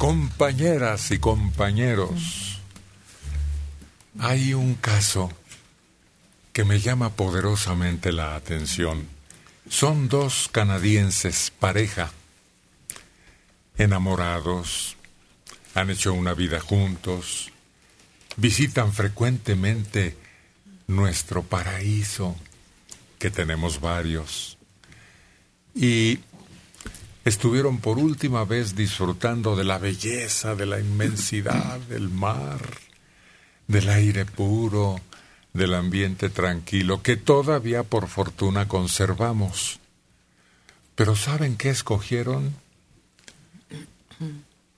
Compañeras y compañeros, hay un caso que me llama poderosamente la atención. Son dos canadienses, pareja, enamorados, han hecho una vida juntos, visitan frecuentemente nuestro paraíso, que tenemos varios, y estuvieron por última vez disfrutando de la belleza, de la inmensidad del mar, del aire puro, del ambiente tranquilo, que todavía por fortuna conservamos. Pero ¿saben qué escogieron?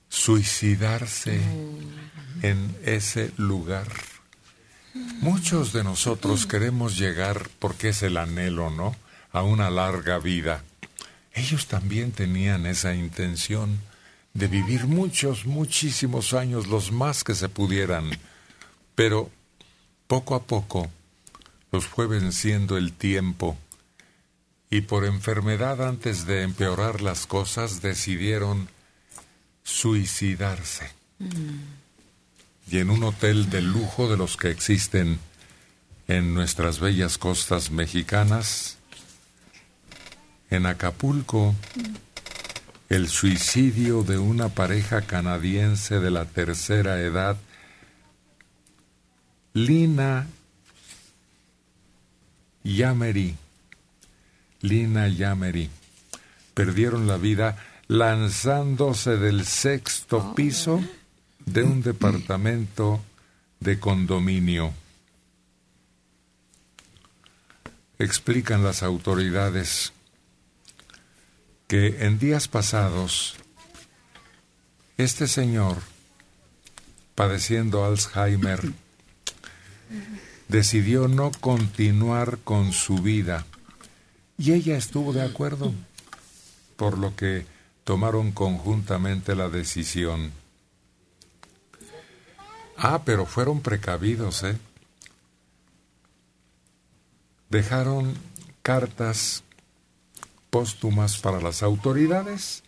Suicidarse en ese lugar. Muchos de nosotros queremos llegar, porque es el anhelo, ¿no? A una larga vida ellos también tenían esa intención de vivir muchos, muchísimos años, los más que se pudieran, pero poco a poco los fue venciendo el tiempo y por enfermedad antes de empeorar las cosas decidieron suicidarse. Y en un hotel de lujo de los que existen en nuestras bellas costas mexicanas, en Acapulco, el suicidio de una pareja canadiense de la tercera edad, Lina Yamery, Lina Yamery, perdieron la vida lanzándose del sexto piso de un departamento de condominio. Explican las autoridades que en días pasados este señor, padeciendo Alzheimer, decidió no continuar con su vida y ella estuvo de acuerdo, por lo que tomaron conjuntamente la decisión. Ah, pero fueron precavidos, ¿eh? Dejaron cartas póstumas para las autoridades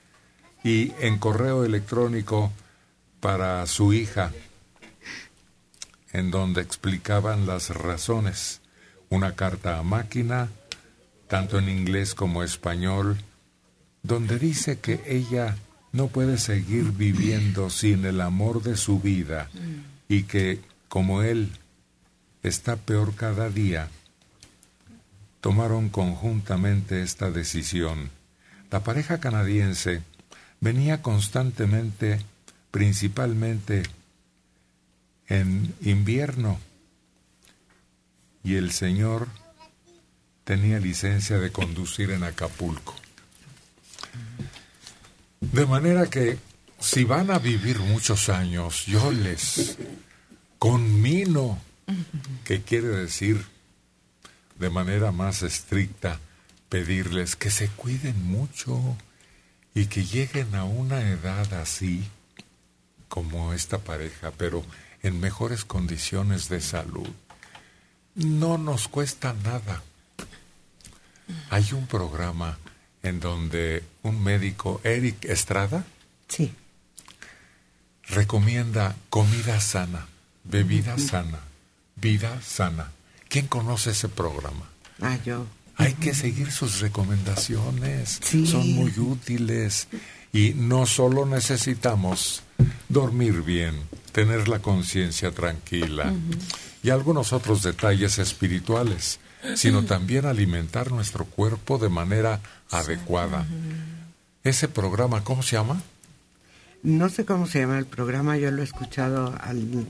y en correo electrónico para su hija, en donde explicaban las razones. Una carta a máquina, tanto en inglés como español, donde dice que ella no puede seguir viviendo sin el amor de su vida y que, como él, está peor cada día, tomaron conjuntamente esta decisión. La pareja canadiense venía constantemente, principalmente en invierno, y el señor tenía licencia de conducir en Acapulco. De manera que si van a vivir muchos años, yo les conmino, que quiere decir de manera más estricta pedirles que se cuiden mucho y que lleguen a una edad así como esta pareja, pero en mejores condiciones de salud. No nos cuesta nada. Hay un programa en donde un médico, Eric Estrada, sí. recomienda comida sana, bebida sana, vida sana. ¿Quién conoce ese programa? Ah, yo. Hay que seguir sus recomendaciones. Son muy útiles. Y no solo necesitamos dormir bien, tener la conciencia tranquila y algunos otros detalles espirituales, sino también alimentar nuestro cuerpo de manera adecuada. Ese programa, ¿cómo se llama? No sé cómo se llama el programa, yo lo he escuchado al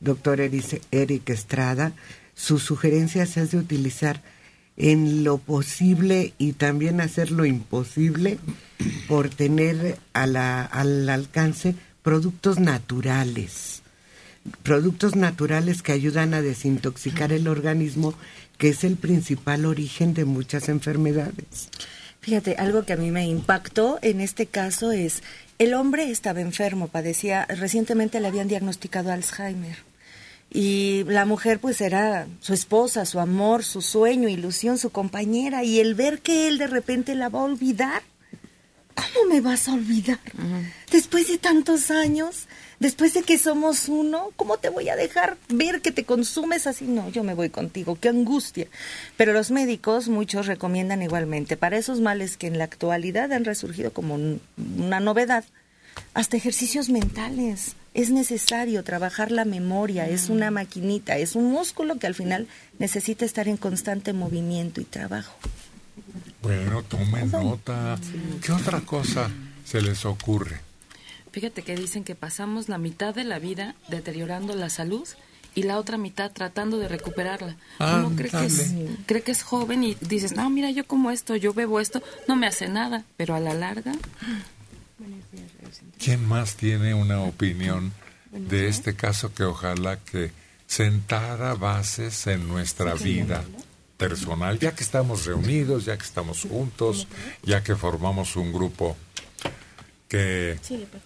doctor Eric Estrada sus sugerencias es de utilizar en lo posible y también hacer lo imposible por tener al alcance productos naturales, productos naturales que ayudan a desintoxicar el organismo, que es el principal origen de muchas enfermedades. Fíjate, algo que a mí me impactó en este caso es, el hombre estaba enfermo, padecía, recientemente le habían diagnosticado Alzheimer y la mujer pues era su esposa, su amor, su sueño, ilusión, su compañera y el ver que él de repente la va a olvidar ¿cómo me vas a olvidar? Después de tantos años, después de que somos uno, ¿cómo te voy a dejar ver que te consumes así? No, yo me voy contigo, qué angustia. Pero los médicos, muchos recomiendan igualmente, para esos males que en la actualidad han resurgido como una novedad, hasta ejercicios mentales. Es necesario trabajar la memoria, es una maquinita, es un músculo que al final necesita estar en constante movimiento y trabajo. Bueno, tomen nota. ¿Qué otra cosa se les ocurre? Fíjate que dicen que pasamos la mitad de la vida deteriorando la salud y la otra mitad tratando de recuperarla. Uno cree que, es, cree que es joven y dices, no, mira, yo como esto, yo bebo esto, no me hace nada, pero a la larga... ¿Quién más tiene una opinión de este caso que ojalá que sentara bases en nuestra vida? personal, ya que estamos reunidos, ya que estamos juntos, ya que formamos un grupo que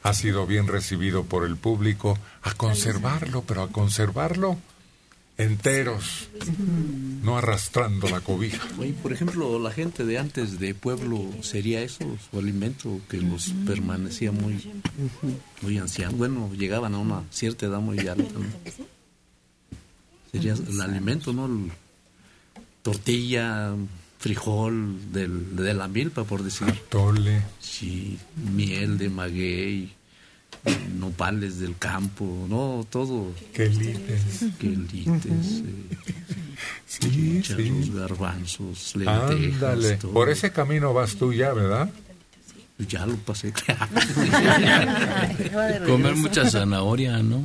ha sido bien recibido por el público, a conservarlo, pero a conservarlo enteros, no arrastrando la cobija. por ejemplo, la gente de antes de pueblo sería eso, su alimento que los permanecía muy, muy ancianos. Bueno, llegaban a una cierta edad muy alta. Sería el alimento, ¿no? tortilla, frijol del, de la milpa, por decir. Tole. Sí, miel de maguey, nopales del campo, no, todo. Quelites. Quelites. sí, sí. garbanzos, lentejas. Ándale, por ese camino vas tú ya, ¿verdad? Ya lo pasé, Comer mucha zanahoria, ¿no?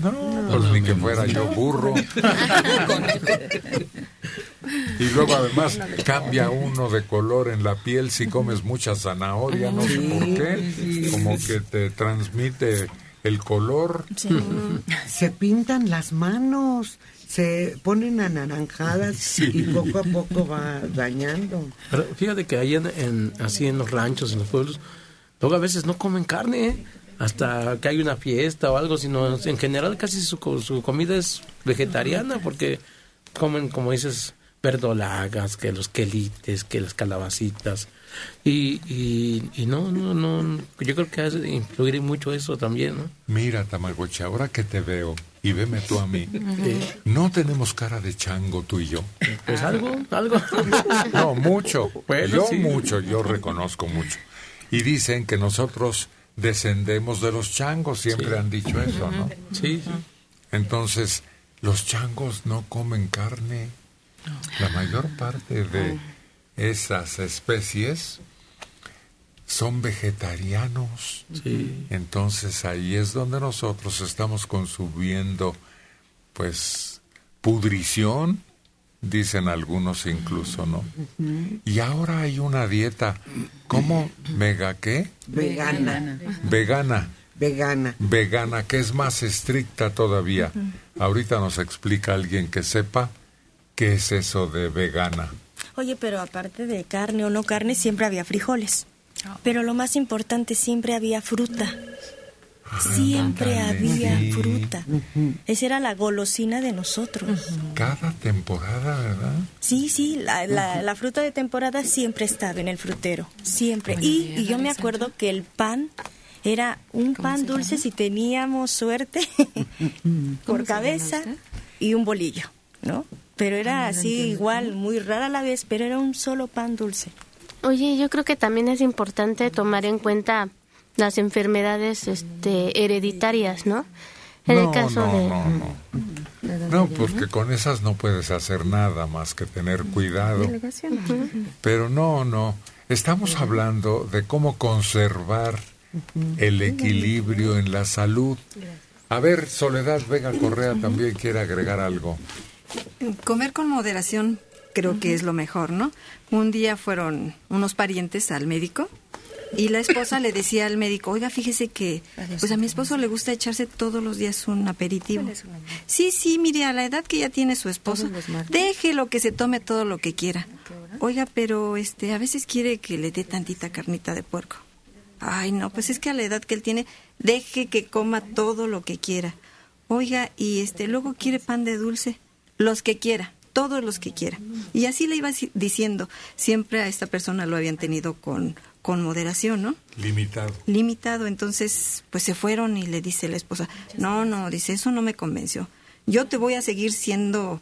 No, pues ni que fuera yo burro. Y luego además cambia uno de color en la piel si comes mucha zanahoria, no sé por qué, como que te transmite el color. Se pintan las manos, se ponen anaranjadas y poco a poco va dañando. fíjate que ahí en, así en los ranchos, en los pueblos, luego a veces no comen carne, ¿eh? hasta que hay una fiesta o algo, sino en general casi su, su comida es vegetariana porque comen, como dices, verdolagas, que los quelites, que las calabacitas. Y, y, no, no, no, yo creo que hace influir mucho eso también, ¿no? Mira, Tamagotchi, ahora que te veo, y veme tú a mí, no tenemos cara de chango tú y yo. Pues algo, algo. No, mucho. yo mucho, yo reconozco mucho. Y dicen que nosotros descendemos de los changos, siempre han dicho eso, ¿no? Sí. Entonces, los changos no comen carne. La mayor parte de esas especies son vegetarianos. Entonces ahí es donde nosotros estamos consumiendo, pues, pudrición, dicen algunos incluso, ¿no? Y ahora hay una dieta, ¿cómo? ¿Mega qué? Vegana. Vegana. Vegana. Vegana, que es más estricta todavía. Ahorita nos explica alguien que sepa ¿Qué es eso de vegana? Oye, pero aparte de carne o no carne, siempre había frijoles. Pero lo más importante, siempre había fruta. Siempre había fruta. Esa era la golosina de nosotros. Cada temporada, ¿verdad? Sí, sí, la, la, fruta de temporada siempre estaba en el frutero, siempre. Y, y yo me acuerdo que el pan era un pan dulce si teníamos suerte, por cabeza y un bolillo, ¿no? Pero era así igual, muy rara a la vez, pero era un solo pan dulce. Oye, yo creo que también es importante tomar en cuenta las enfermedades este, hereditarias, ¿no? En el caso de... No, no, porque con esas no puedes hacer nada más que tener cuidado. Pero no, no. Estamos hablando de cómo conservar el equilibrio en la salud. A ver, Soledad Vega Correa también quiere agregar algo. Comer con moderación creo que es lo mejor, ¿no? Un día fueron unos parientes al médico y la esposa le decía al médico, oiga, fíjese que pues a mi esposo le gusta echarse todos los días un aperitivo. Sí, sí, mire, a la edad que ya tiene su esposo, déjelo que se tome todo lo que quiera. Oiga, pero este a veces quiere que le dé tantita carnita de puerco. Ay, no, pues es que a la edad que él tiene, deje que coma todo lo que quiera. Oiga, y este luego quiere pan de dulce los que quiera, todos los que quiera. Y así le iba diciendo, siempre a esta persona lo habían tenido con, con moderación, ¿no? Limitado. Limitado, entonces pues se fueron y le dice la esposa, no, no, dice, eso no me convenció. Yo te voy a seguir siendo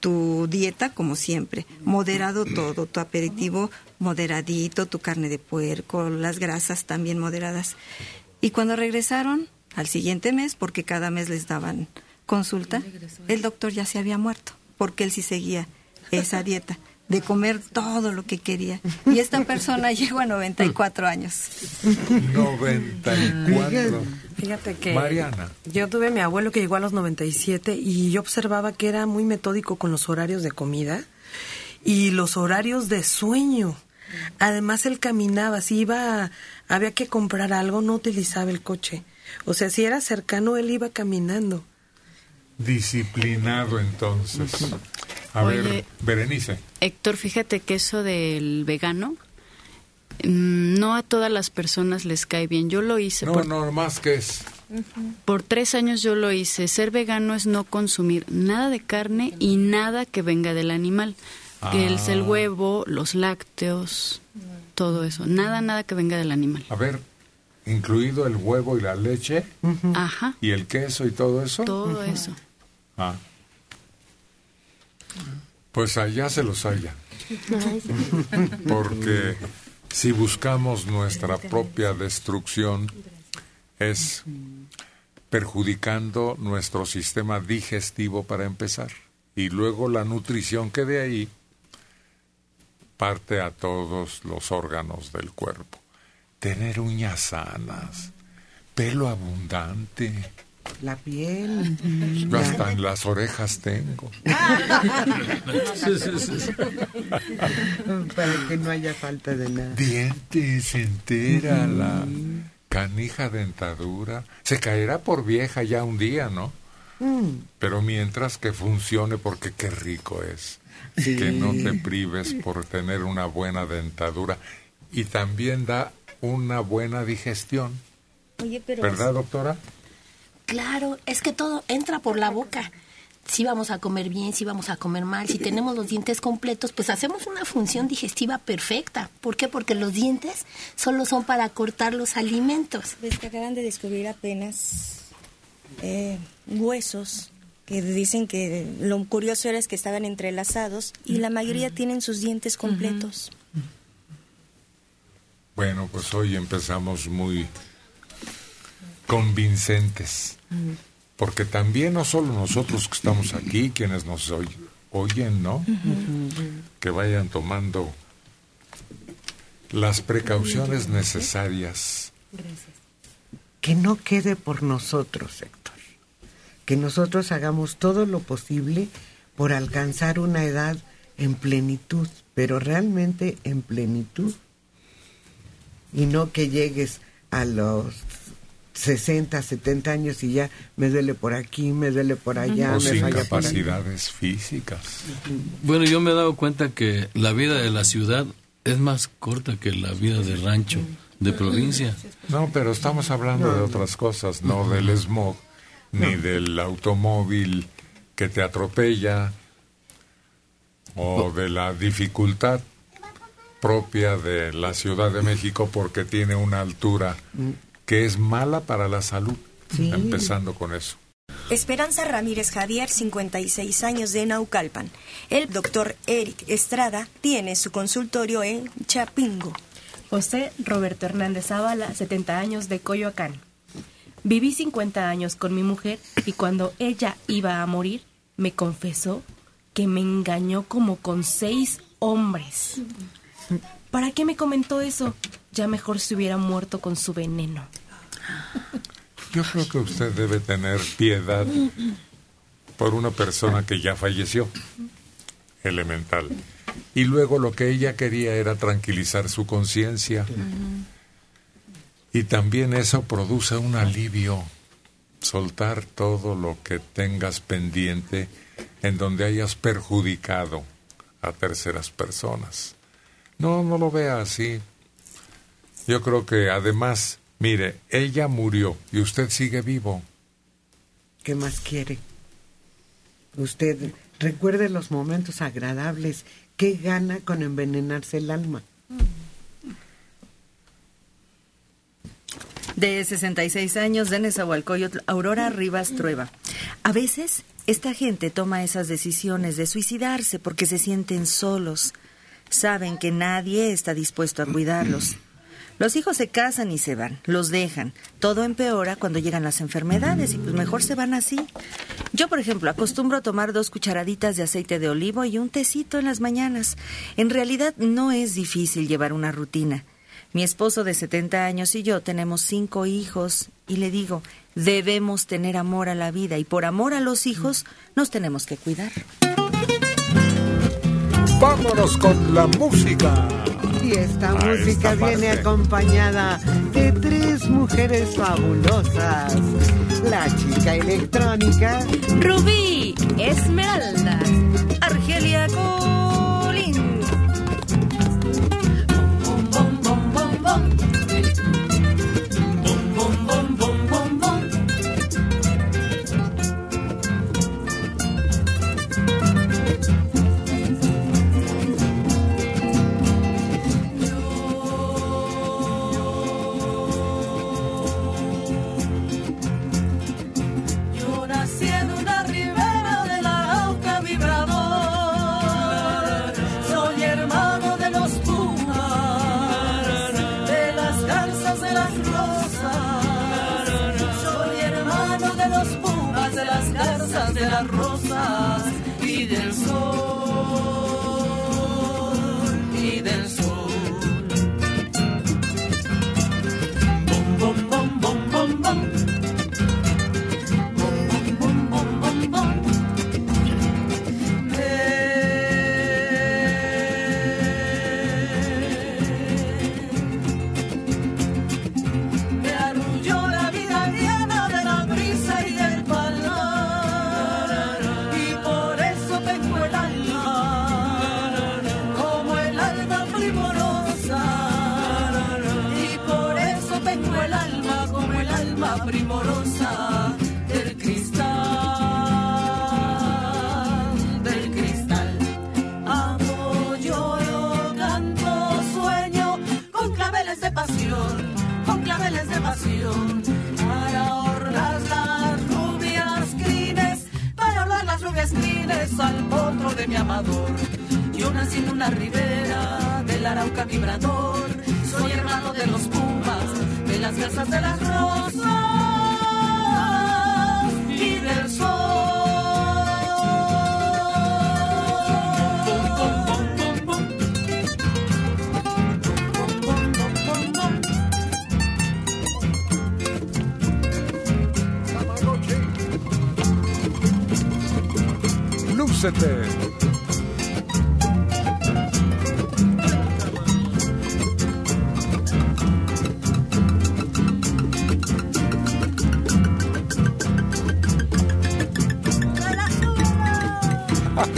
tu dieta como siempre, moderado todo, tu aperitivo moderadito, tu carne de puerco, las grasas también moderadas. Y cuando regresaron al siguiente mes, porque cada mes les daban consulta, el doctor ya se había muerto, porque él sí seguía esa dieta de comer todo lo que quería. Y esta persona llegó a 94 años. 94. Fíjate que Mariana. yo tuve a mi abuelo que llegó a los 97 y yo observaba que era muy metódico con los horarios de comida y los horarios de sueño. Además él caminaba, si iba, había que comprar algo, no utilizaba el coche. O sea, si era cercano, él iba caminando. Disciplinado entonces. A ver. Berenice. Héctor, fíjate que eso del vegano, mm, no a todas las personas les cae bien. Yo lo hice No, por, no, más que es. por tres años, yo lo hice. Ser vegano es no consumir nada de carne y nada que venga del animal. Que es el Ah. huevo, los lácteos, todo eso. Nada, nada que venga del animal. A ver, incluido el huevo y la leche Ajá, y el queso y todo eso. todo eso. Ah. Pues allá se los haya. Porque si buscamos nuestra propia destrucción, es perjudicando nuestro sistema digestivo para empezar. Y luego la nutrición que de ahí parte a todos los órganos del cuerpo. Tener uñas sanas, pelo abundante. La piel. Hasta en las orejas tengo. Para que no haya falta de nada. Dientes entera, la canija dentadura. Se caerá por vieja ya un día, ¿no? Mm. Pero mientras que funcione, porque qué rico es. Sí. Que no te prives por tener una buena dentadura. Y también da una buena digestión. Oye, pero... ¿Verdad, doctora? Claro, es que todo entra por la boca. Si vamos a comer bien, si vamos a comer mal, si tenemos los dientes completos, pues hacemos una función digestiva perfecta. ¿Por qué? Porque los dientes solo son para cortar los alimentos. Ves que acaban de descubrir apenas eh, huesos que dicen que lo curioso era es que estaban entrelazados y la mayoría tienen sus dientes completos. Bueno, pues hoy empezamos muy convincentes. Porque también no solo nosotros que estamos aquí, quienes nos oy- oyen, ¿no? Que vayan tomando las precauciones necesarias. Que no quede por nosotros, Héctor. Que nosotros hagamos todo lo posible por alcanzar una edad en plenitud, pero realmente en plenitud. Y no que llegues a los 60, 70 años y ya me duele por aquí, me duele por allá, o me sin falla por allá. capacidades físicas. Bueno, yo me he dado cuenta que la vida de la ciudad es más corta que la vida de rancho, de provincia. No, pero estamos hablando de otras cosas, no del smog, ni del automóvil que te atropella, o de la dificultad propia de la Ciudad de México porque tiene una altura que es mala para la salud, Sí. empezando con eso. Esperanza Ramírez Javier, 56 años de Naucalpan. El doctor Eric Estrada tiene su consultorio en Chapingo. José Roberto Hernández Zavala, 70 años de Coyoacán. Viví 50 años con mi mujer y cuando ella iba a morir, me confesó que me engañó como con seis hombres. ¿Para qué me comentó eso? Ya mejor se hubiera muerto con su veneno. Yo creo que usted debe tener piedad por una persona que ya falleció, elemental. Y luego lo que ella quería era tranquilizar su conciencia. Y también eso produce un alivio, soltar todo lo que tengas pendiente en donde hayas perjudicado a terceras personas. No, no lo vea así. Yo creo que además, mire, ella murió y usted sigue vivo. ¿Qué más quiere? Usted recuerde los momentos agradables. ¿Qué gana con envenenarse el alma? de 66 años de Nezahualcóyotl, Aurora Rivas Trueba. A veces esta gente toma esas decisiones de suicidarse porque se sienten solos. Saben que nadie está dispuesto a cuidarlos. Los hijos se casan y se van, los dejan. Todo empeora cuando llegan las enfermedades y pues mejor se van así. Yo, por ejemplo, acostumbro tomar dos cucharaditas de aceite de olivo y un tecito en las mañanas. En realidad no es difícil llevar una rutina. Mi esposo de 70 años y yo tenemos cinco hijos y le digo, debemos tener amor a la vida y por amor a los hijos nos tenemos que cuidar. Vámonos con la música. Y esta música viene acompañada de tres mujeres fabulosas. La chica electrónica. Rubí Esmeralda. Argelia. Mi amador. Yo nací en una ribera del Arauca vibrador. Soy hermano de los pumas de las garzas de las rosas y del Lúcete.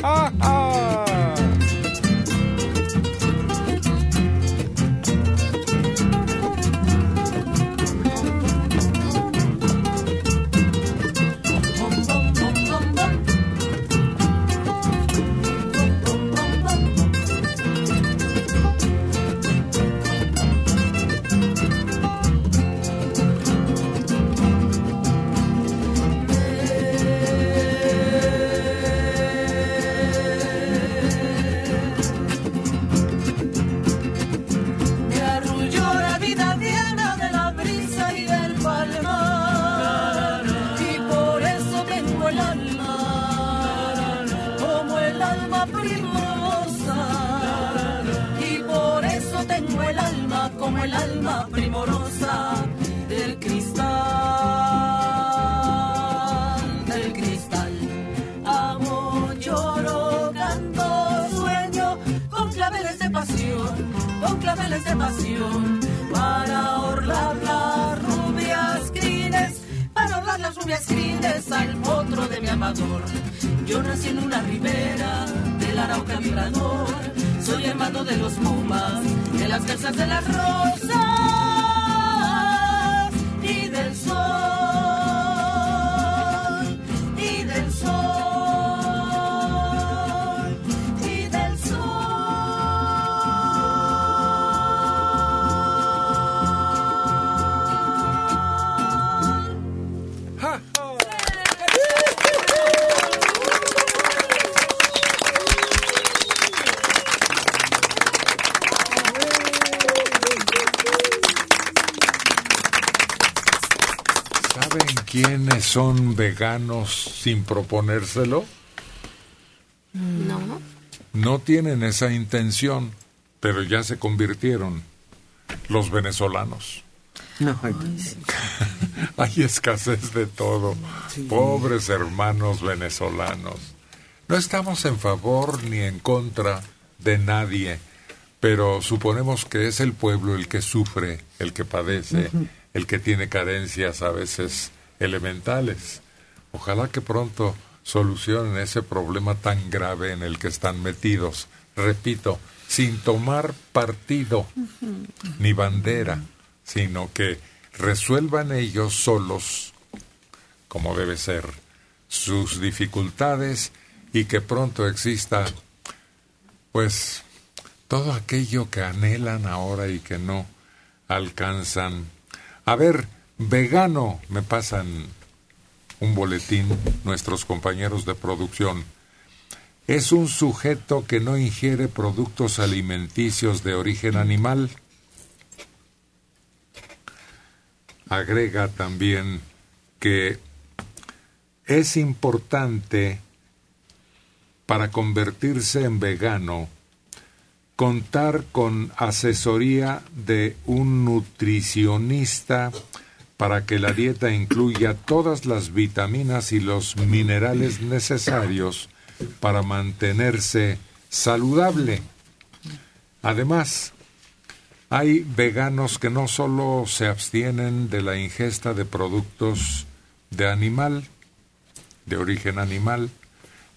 Me Yo nací en una ribera del Arauca vibrador, soy hermano de los pumas, de las garzas de las rosas son veganos sin proponérselo? No. No tienen esa intención, pero ya se convirtieron los venezolanos. No, Hay escasez de todo. Pobres hermanos venezolanos. No estamos en favor ni en contra de nadie, pero suponemos que es el pueblo el que sufre, el que padece, el que tiene carencias a veces elementales. Ojalá que pronto solucionen ese problema tan grave en el que están metidos. Repito, sin tomar partido ni bandera, sino que resuelvan ellos solos, como debe ser, sus dificultades y que pronto exista, pues, todo aquello que anhelan ahora y que no alcanzan. A ver, vegano, me pasan un boletín nuestros compañeros de producción. Es un sujeto que no ingiere productos alimenticios de origen animal. Agrega también que es importante para convertirse en vegano contar con asesoría de un nutricionista para que la dieta incluya todas las vitaminas y los minerales necesarios para mantenerse saludable. Además, hay veganos que no solo se abstienen de la ingesta de productos de animal, de origen animal,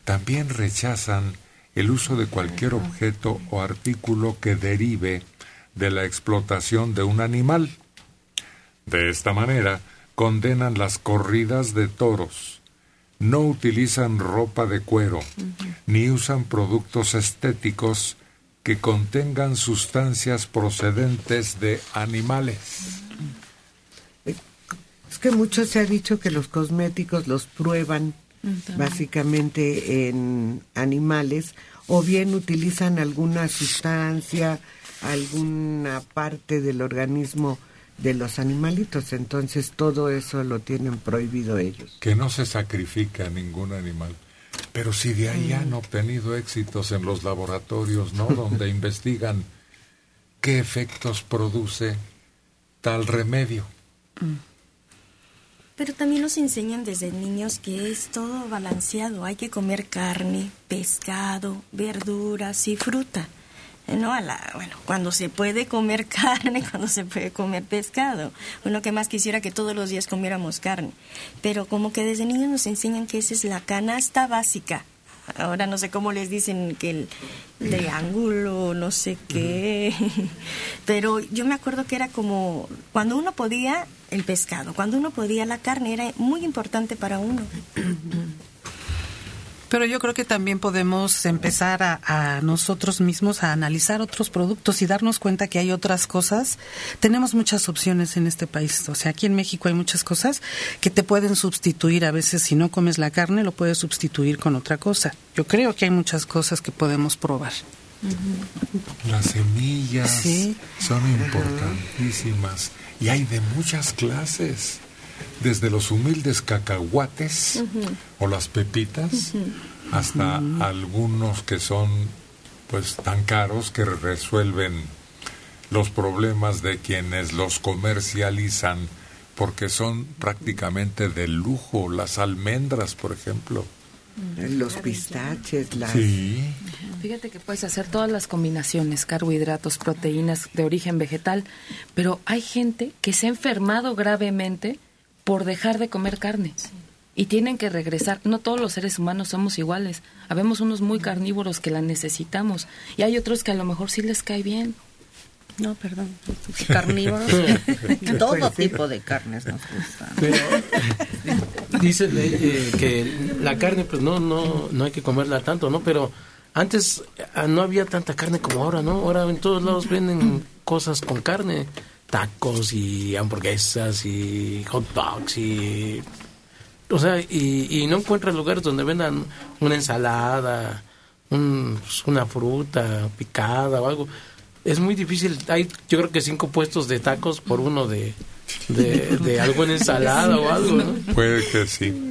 también rechazan el uso de cualquier objeto o artículo que derive de la explotación de un animal. De esta manera, condenan las corridas de toros, no utilizan ropa de cuero, ni usan productos estéticos que contengan sustancias procedentes de animales. Es que mucho se ha dicho que los cosméticos los prueban básicamente en animales o bien utilizan alguna sustancia, alguna parte del organismo de los animalitos, entonces todo eso lo tienen prohibido ellos. Que no se sacrifica ningún animal. Pero si de ahí han obtenido éxitos en los laboratorios, ¿no? Donde investigan qué efectos produce tal remedio. Pero también nos enseñan desde niños que es todo balanceado. Hay que comer carne, pescado, verduras y fruta. No, a la, bueno, cuando se puede comer carne, cuando se puede comer pescado. Uno que más quisiera que todos los días comiéramos carne. Pero como que desde niños nos enseñan que esa es la canasta básica. Ahora no sé cómo les dicen que el triángulo, no sé qué. Pero yo me acuerdo que era como cuando uno podía el pescado, cuando uno podía la carne, era muy importante para uno. Pero yo creo que también podemos empezar a, a, nosotros mismos a analizar otros productos y darnos cuenta que hay otras cosas. Tenemos muchas opciones en este país. O sea, aquí en México hay muchas cosas que te pueden sustituir. A veces, si no comes la carne, lo puedes sustituir con otra cosa. Yo creo que hay muchas cosas que podemos probar. Las semillas sí. son importantísimas y hay de muchas clases desde los humildes cacahuates uh -huh. o las pepitas uh -huh. hasta uh -huh. algunos que son pues tan caros que resuelven los problemas de quienes los comercializan porque son prácticamente de lujo las almendras por ejemplo los pistaches, las... Sí. Fíjate que puedes hacer todas las combinaciones, carbohidratos, proteínas de origen vegetal, pero hay gente que se ha enfermado gravemente por dejar de comer carne. Y tienen que regresar. No todos los seres humanos somos iguales. Habemos unos muy carnívoros que la necesitamos y hay otros que a lo mejor sí les cae bien. No, perdón. Carnívoros. Todo tipo de carnes nos gustan. Dice eh, que la carne, pues no, no, no hay que comerla tanto, ¿no? Pero antes ah, no había tanta carne como ahora, ¿no? Ahora en todos lados venden cosas con carne tacos y hamburguesas y hot dogs y o sea y, y no encuentras lugares donde vendan una ensalada un, pues, una fruta picada o algo. Es muy difícil. Hay yo creo que cinco puestos de tacos por uno de de, de algo en ensalada o algo, ¿no? Puede que sí.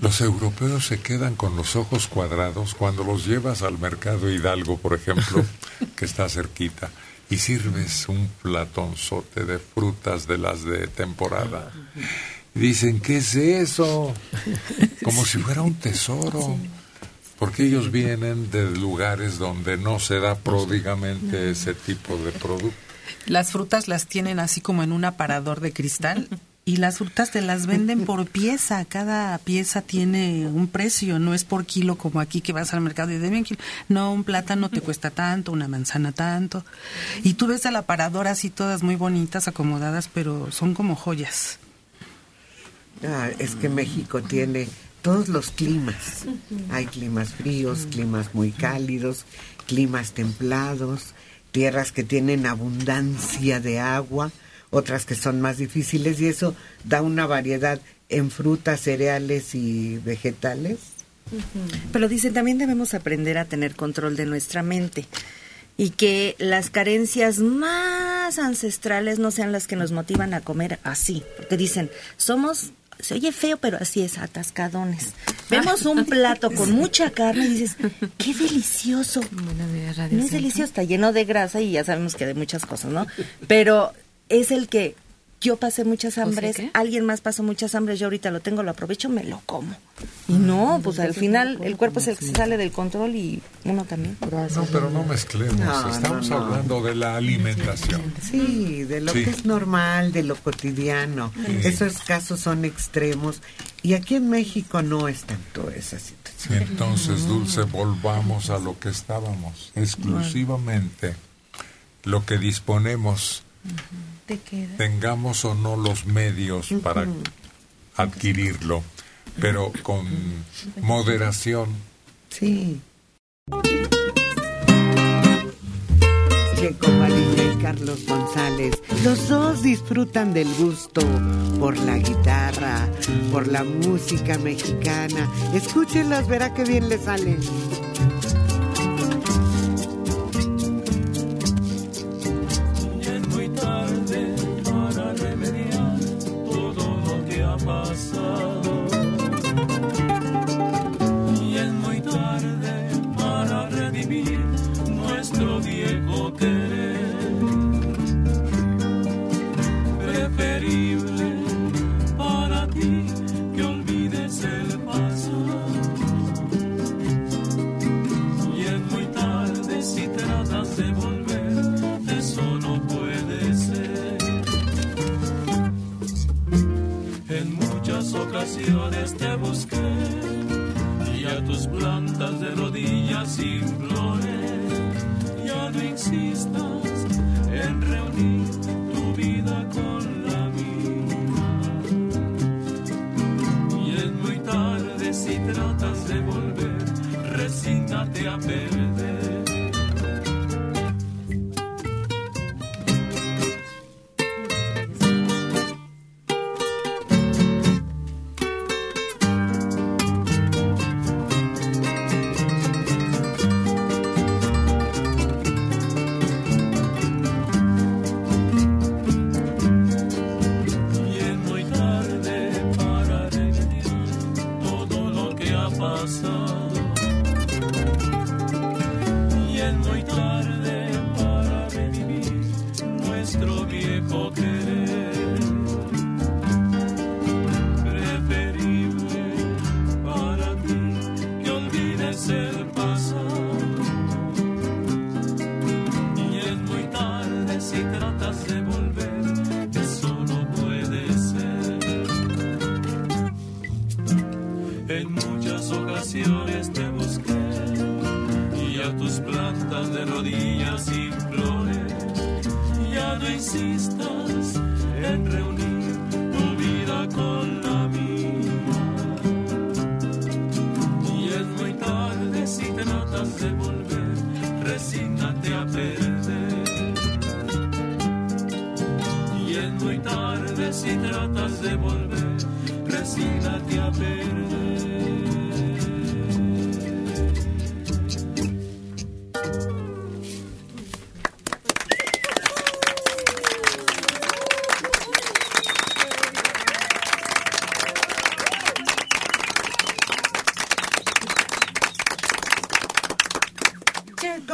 Los europeos se quedan con los ojos cuadrados cuando los llevas al mercado Hidalgo, por ejemplo, que está cerquita, y sirves un platonzote de frutas de las de temporada. Y dicen, ¿qué es eso? Como si fuera un tesoro. Porque ellos vienen de lugares donde no se da pródigamente ese tipo de producto. Las frutas las tienen así como en un aparador de cristal y las frutas te las venden por pieza. Cada pieza tiene un precio, no es por kilo como aquí que vas al mercado y de kilo. No, un plátano te cuesta tanto, una manzana tanto. Y tú ves el aparador así todas muy bonitas, acomodadas, pero son como joyas. Ah, es que México tiene todos los climas. Hay climas fríos, climas muy cálidos, climas templados, tierras que tienen abundancia de agua otras que son más difíciles y eso da una variedad en frutas, cereales y vegetales. Pero dicen, también debemos aprender a tener control de nuestra mente y que las carencias más ancestrales no sean las que nos motivan a comer así, porque dicen, somos se oye feo, pero así es, atascadones. Vemos un plato con mucha carne y dices, qué delicioso. No es delicioso, está lleno de grasa y ya sabemos que de muchas cosas, ¿no? Pero es el que yo pasé muchas hambres, alguien más pasó muchas hambres, yo ahorita lo tengo, lo aprovecho, me lo como. Y no, pues al final el cuerpo es el que se sale del control y uno también. No, pero no mezclemos, estamos hablando de la alimentación. Sí, de lo que es normal, de lo cotidiano. Esos casos son extremos y aquí en México no es tanto esa situación. Entonces, Dulce, volvamos a lo que estábamos, exclusivamente lo que disponemos tengamos o no los medios para adquirirlo, pero con moderación. Sí. Checo Padilla y Carlos González, los dos disfrutan del gusto por la guitarra, por la música mexicana. Escúchenlos, verá qué bien les salen. te busqué y a tus plantas de rodillas imploré. Ya no insistas en reunir tu vida con la mía. Y es muy tarde si tratas de volver, resígnate a perder.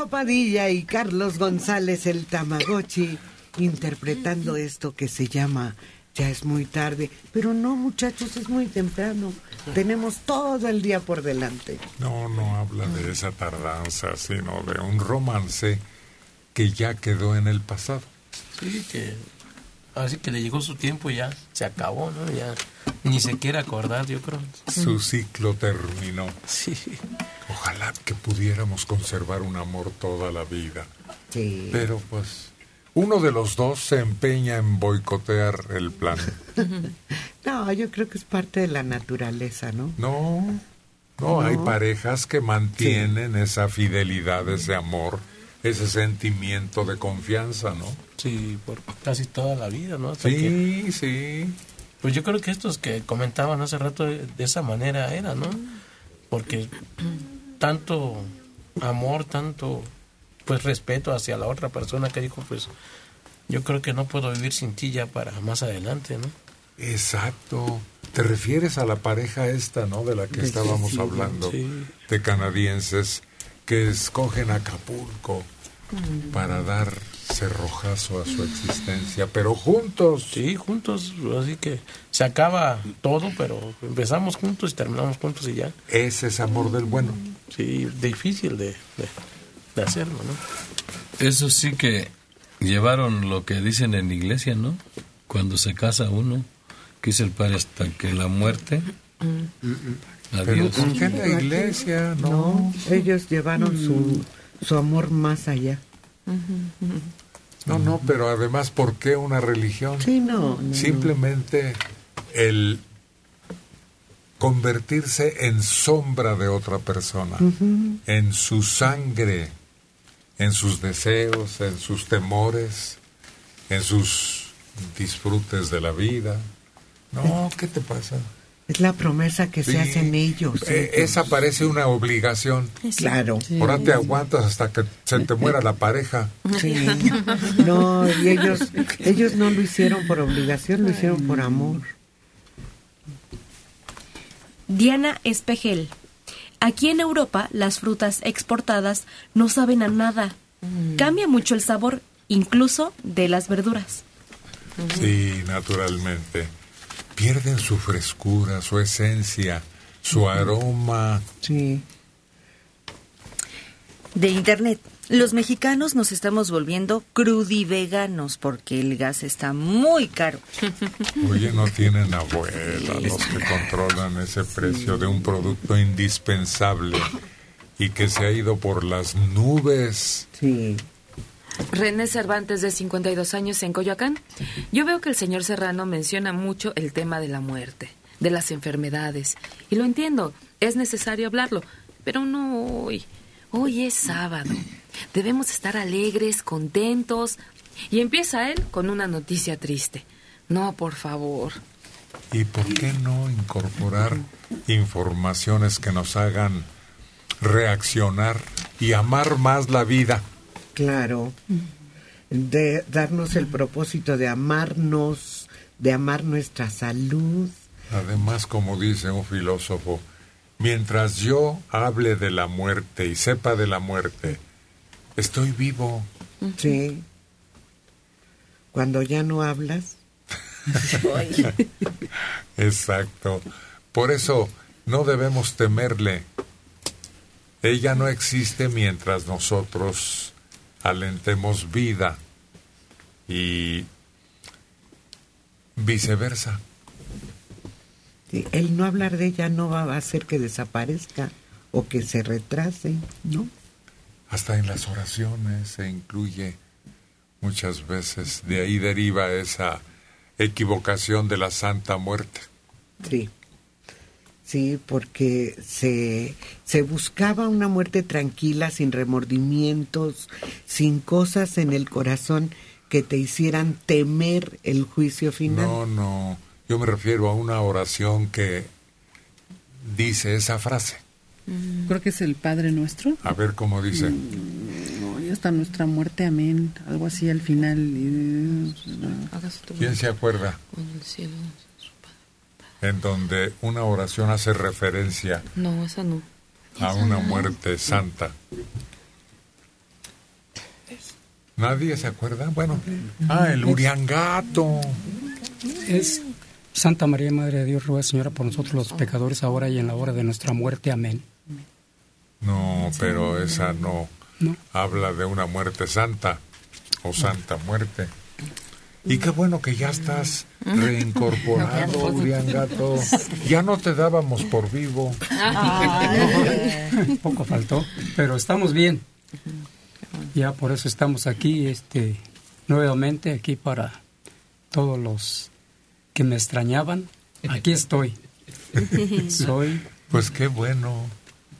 Lalo Padilla y Carlos González el Tamagotchi interpretando esto que se llama Ya es muy tarde. Pero no, muchachos, es muy temprano. Tenemos todo el día por delante. No, no habla de esa tardanza, sino de un romance que ya quedó en el pasado. Sí, que así que le llegó su tiempo y ya se acabó, ¿no? Ya ni se quiere acordar, yo creo. Su ciclo terminó. Sí. Ojalá que pudiéramos conservar un amor toda la vida. Sí. Pero pues uno de los dos se empeña en boicotear el plan. No, yo creo que es parte de la naturaleza, ¿no? No, no, hay parejas que mantienen esa fidelidad, ese amor, ese sentimiento de confianza, ¿no? Sí, por casi toda la vida, ¿no? Hasta Sí, que- sí. Pues yo creo que estos que comentaban hace rato de, de esa manera era, ¿no? Porque tanto amor, tanto pues respeto hacia la otra persona que dijo, pues yo creo que no puedo vivir sin ti ya para más adelante, ¿no? Exacto. Te refieres a la pareja esta, ¿no? De la que Sí, estábamos sí, hablando, sí. de canadienses que escogen Acapulco para dar cerrojazo a su existencia, pero juntos. Sí, juntos, así que se acaba todo, pero empezamos juntos y terminamos juntos y ya. Ese es amor del bueno. Sí, difícil de, de, de hacerlo, ¿no? Eso sí que llevaron lo que dicen en la iglesia, ¿no? Cuando se casa uno, que dice el padre hasta que la muerte. Pero Adiós. ¿por qué la iglesia? No. No, ellos llevaron su, su amor más allá. No, no, pero además, ¿por qué una religión? Sí, no. no, Simplemente el convertirse en sombra de otra persona, en su sangre, en sus deseos, en sus temores, en sus disfrutes de la vida. No, ¿qué te pasa? Es la promesa que se Sí. hacen ellos. Eh, esa parece una obligación. Claro. Ahora te aguantas hasta que se te muera la pareja. Sí. No, y ellos, ellos no lo hicieron por obligación, lo hicieron por amor. Diana Espejel. Aquí en Europa las frutas exportadas no saben a nada. Cambia mucho el sabor, incluso de las verduras. Sí, naturalmente. Pierden su frescura, su esencia, su aroma. Sí. De internet. Los mexicanos nos estamos volviendo crudiveganos porque el gas está muy caro. Oye, no tienen abuela los que controlan ese precio de un producto indispensable y que se ha ido por las nubes. Sí. René Cervantes, de 52 años, en Coyoacán. Yo veo que el señor Serrano menciona mucho el tema de la muerte, de las enfermedades. Y lo entiendo, es necesario hablarlo, pero no hoy. Hoy es sábado. Debemos estar alegres, contentos. Y empieza él con una noticia triste. No, por favor. ¿Y por qué no incorporar informaciones que nos hagan reaccionar y amar más la vida? Claro. De darnos el propósito de amarnos, de amar nuestra salud. Además, como dice un filósofo, mientras yo hable de la muerte y sepa de la muerte, estoy vivo. Sí. Cuando ya no hablas. Exacto. Por eso no debemos temerle. Ella no existe mientras nosotros alentemos vida y viceversa. Sí, el no hablar de ella no va a hacer que desaparezca o que se retrase, ¿no? Hasta en las oraciones se incluye muchas veces. De ahí deriva esa equivocación de la Santa Muerte. Sí. Sí, porque se, se buscaba una muerte tranquila, sin remordimientos, sin cosas en el corazón que te hicieran temer el juicio final. No, no. Yo me refiero a una oración que dice esa frase. Creo que es el Padre Nuestro. A ver cómo dice. No, y hasta nuestra muerte, amén. Algo así al final. y- ¿Quién se acuerda? En donde una oración hace referencia No, esa no. a una muerte santa. ¿Nadie se acuerda? Bueno, ah, el Uriangato. Es Santa María, Madre de Dios, ruega Señora por nosotros los pecadores ahora y en la hora de nuestra muerte. Amén. No, pero esa no, habla de una muerte santa o santa muerte. Y qué bueno que ya estás reincorporado, Uriangato. Ya no te dábamos por vivo. Poco faltó, pero estamos bien. Ya por eso estamos aquí, este, nuevamente aquí para todos los que me extrañaban. Aquí estoy. Soy. Pues qué bueno.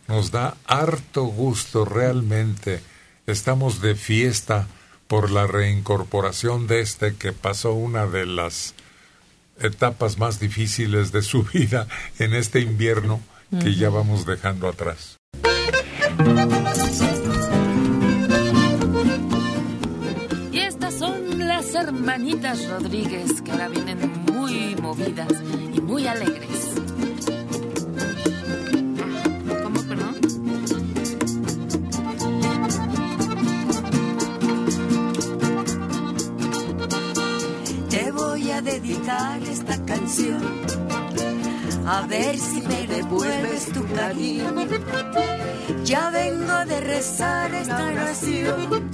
Nos da harto gusto realmente. Estamos de fiesta por la reincorporación de este que pasó una de las etapas más difíciles de su vida en este invierno que ya vamos dejando atrás. Y estas son las hermanitas Rodríguez que ahora vienen muy movidas y muy alegres. A dedicar esta canción. A ver si me devuelves tu cariño. Ya vengo de rezar esta oración.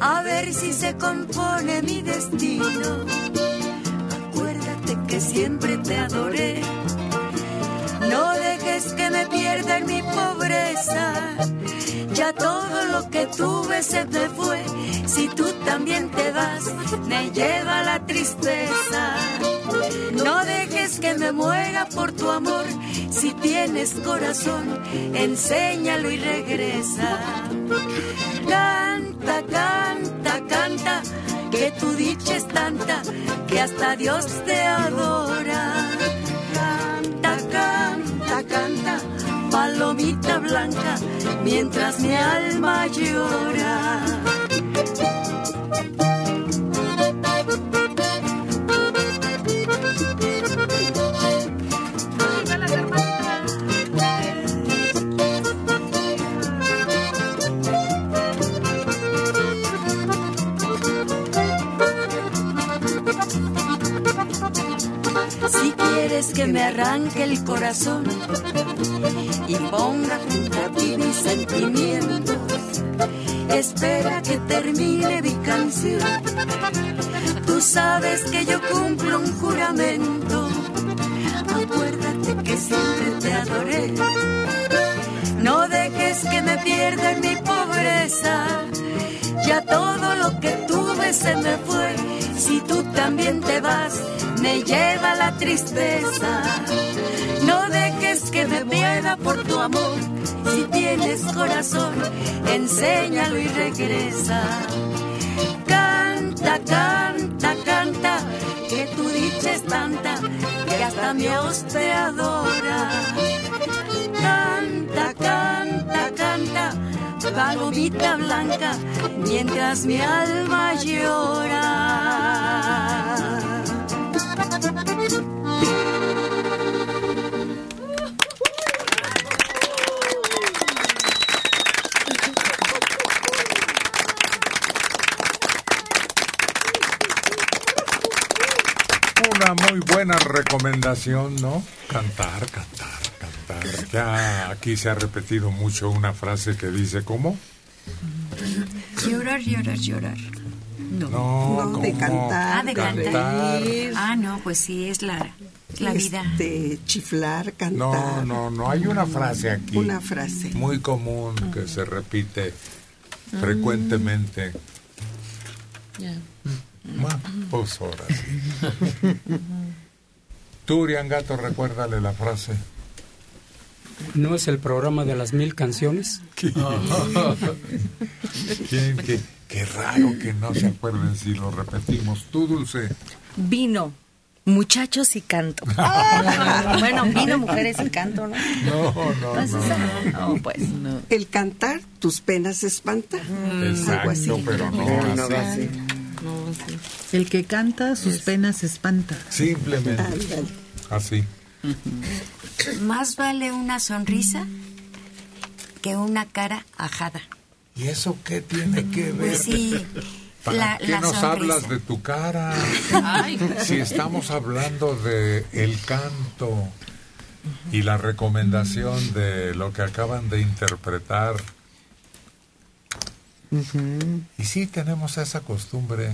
A ver si se compone mi destino. Acuérdate que siempre te adoré. No dejes que me pierda en mi pobreza. Ya todo lo que tuve se me fue. Si tú también te vas, me lleva la tristeza. No dejes que me muera por tu amor. Si tienes corazón, enséñalo y regresa. Canta, canta, canta, que tu dicha es tanta que hasta Dios te adora. Canta, canta, canta, palomita blanca, mientras mi alma llora. Si quieres que me arranque el corazón ponga junto a ti mis sentimientos, espera que termine mi canción. Tú sabes que yo cumplo un juramento. Acuérdate que siempre te adoré. No dejes que me pierda mi pobreza. Ya todo lo que tuve se me fue. Si tú también te vas, me lleva la tristeza. Que me pierda por tu amor. Si tienes corazón, enséñalo y regresa. Canta, canta, canta, que tu dicha es tanta que hasta Dios te adora. Canta, canta, canta, palomita blanca, mientras mi alma llora. Recomendación, ¿no? Cantar, cantar, cantar. Ya aquí se ha repetido mucho una frase que dice, ¿cómo? Llorar, llorar, llorar. No, No, no, de cantar. Ah, de cantar. Ah, no, pues sí, es la, la vida. Este, chiflar, cantar. No, no, no. Hay una frase aquí. Una frase. Muy común que se repite frecuentemente. Ma, Pues ahora sí. Tú, Uriangato, recuérdale la frase. ¿No es el programa de las mil canciones? ¿Quién? Qué, qué raro que no se acuerden si lo repetimos. Tú, Dulce. Vino, muchachos y canto. bueno, vino, mujeres y canto, ¿no? No, no, Pues no. esa- no, pues. El cantar tus penas espanta. Algo así. Exacto, pero no, Pero no así. El que canta sus penas espanta. Simplemente. Así. Más vale una sonrisa que una cara ajada. ¿Y eso qué tiene que ver? Pues sí. ¿Para La- qué la nos sonrisa. hablas de tu cara? Ay. Si estamos hablando de el canto y la recomendación de lo que acaban de interpretar. Y sí tenemos esa costumbre,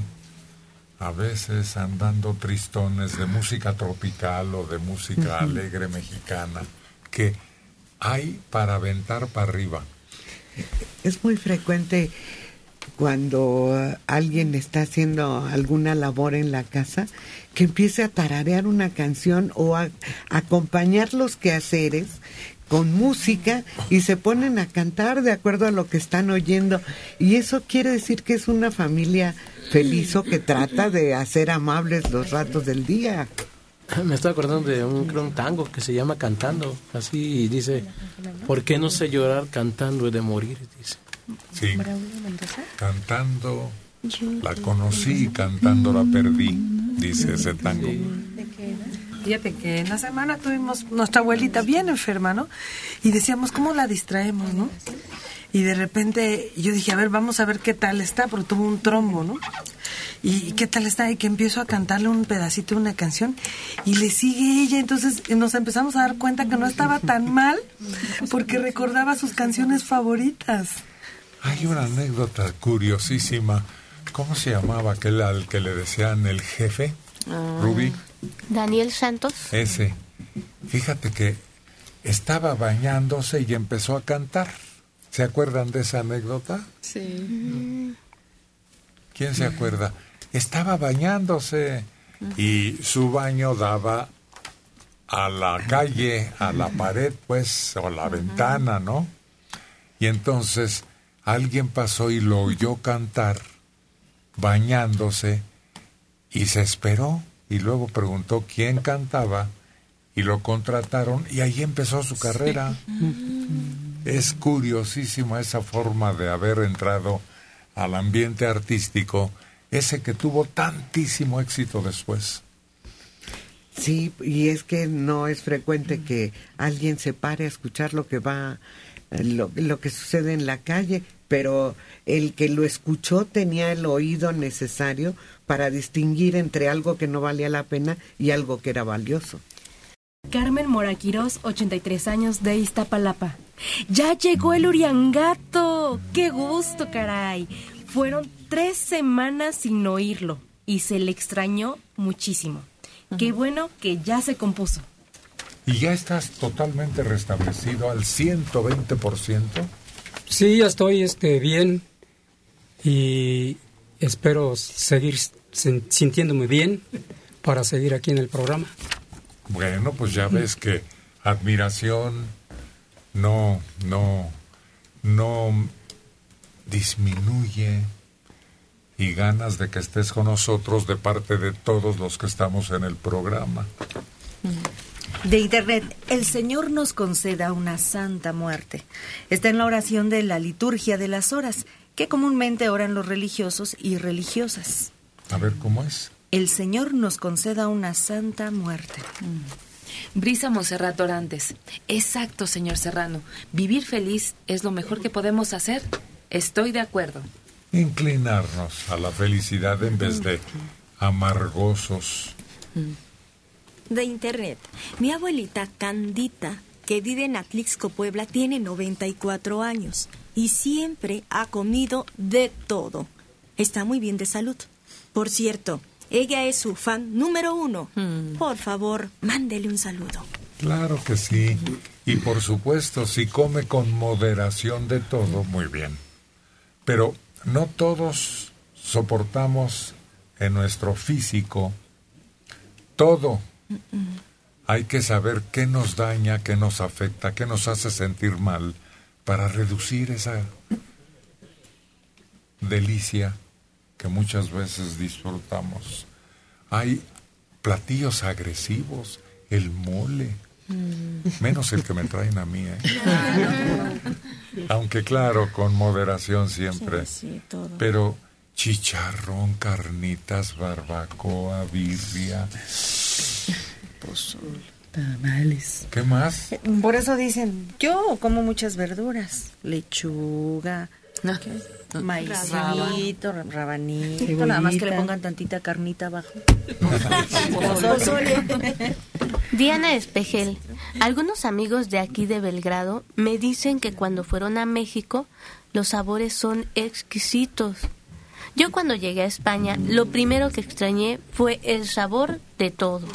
a veces andando tristones de música tropical o de música alegre mexicana, que hay para aventar para arriba. Es muy frecuente cuando alguien está haciendo alguna labor en la casa que empiece a tararear una canción o a, acompañar los quehaceres con música y se ponen a cantar de acuerdo a lo que están oyendo y eso quiere decir que es una familia feliz o que trata de hacer amables los ratos del día. Me estoy acordando de un, creo, un tango que se llama Cantando. Así dice, ¿por qué no sé llorar cantando he de morir? Dice. Sí. Cantando, la conocí y cantando la perdí, dice ese tango. Fíjate que en la semana tuvimos nuestra abuelita bien enferma, ¿no? Y decíamos, ¿cómo la distraemos, no? Y de repente yo dije, a ver, vamos a ver qué tal está, porque tuvo un trombo, ¿no? Y qué tal está, y que empiezo a cantarle un pedacito de una canción, y le sigue ella, entonces nos empezamos a dar cuenta que no estaba tan mal, porque recordaba sus canciones favoritas. Hay una anécdota curiosísima. ¿Cómo se llamaba aquel al que le decían el jefe? Ruby. Daniel Santos. Ese. Fíjate que estaba bañándose y empezó a cantar. ¿Se acuerdan de esa anécdota? Sí. ¿Quién se acuerda? Estaba bañándose y su baño daba a la calle, a la pared, pues, o la ventana, ¿no? Y entonces alguien pasó y lo oyó cantar bañándose y se esperó y luego preguntó quién cantaba y lo contrataron y ahí empezó su carrera. Es curiosísima esa forma de haber entrado al ambiente artístico, ese que tuvo tantísimo éxito después. Sí, y es que no es frecuente que alguien se pare a escuchar lo que va, eh, lo, lo que sucede en la calle, pero el que lo escuchó tenía el oído necesario para distinguir entre algo que no valía la pena y algo que era valioso. Carmen Moraquirós, 83 años de Iztapalapa. ¡Ya llegó el Uriangato! ¡Qué gusto, caray! Fueron tres semanas sin oírlo y se le extrañó muchísimo. Qué bueno que ya se compuso. ¿Y ya estás totalmente restablecido al 120%? Sí, ya estoy este, bien y espero seguir sin- sintiéndome bien para seguir aquí en el programa. Bueno, pues ya ves que admiración no, no, no disminuye y ganas de que estés con nosotros de parte de todos los que estamos en el programa. De internet, el Señor nos conceda una santa muerte. Está en la oración de la liturgia de las horas, que comúnmente oran los religiosos y religiosas. A ver cómo es. El Señor nos conceda una santa muerte. Brisa Monserrat Orantes. Exacto, señor Serrano. Vivir feliz es lo mejor que podemos hacer. Estoy de acuerdo. Inclinarnos a la felicidad en vez de amargosos. De internet. Mi abuelita Candita, que vive en Atlixco, Puebla, tiene 94 años y siempre ha comido de todo. Está muy bien de salud. Por cierto, ella es su fan número uno. Por favor, mándele un saludo. Claro que sí. Y por supuesto, si come con moderación de todo, muy bien. Pero no todos soportamos en nuestro físico todo. Hay que saber qué nos daña, qué nos afecta, qué nos hace sentir mal para reducir esa delicia que muchas veces disfrutamos. Hay platillos agresivos, el mole, menos el que me traen a mí. ¿eh? Aunque claro, con moderación siempre. Sí, todo. Pero chicharrón, carnitas, barbacoa, birria. Tamales. ¿Qué más? Por eso dicen, yo como muchas verduras, lechuga, Maicito, rabanito, Cebollita. nada más que le pongan tantita carnita abajo. Diana Espejel. Algunos amigos de aquí de Belgrado me dicen que cuando fueron a México los sabores son exquisitos. Yo cuando llegué a España lo primero que extrañé fue el sabor de todo.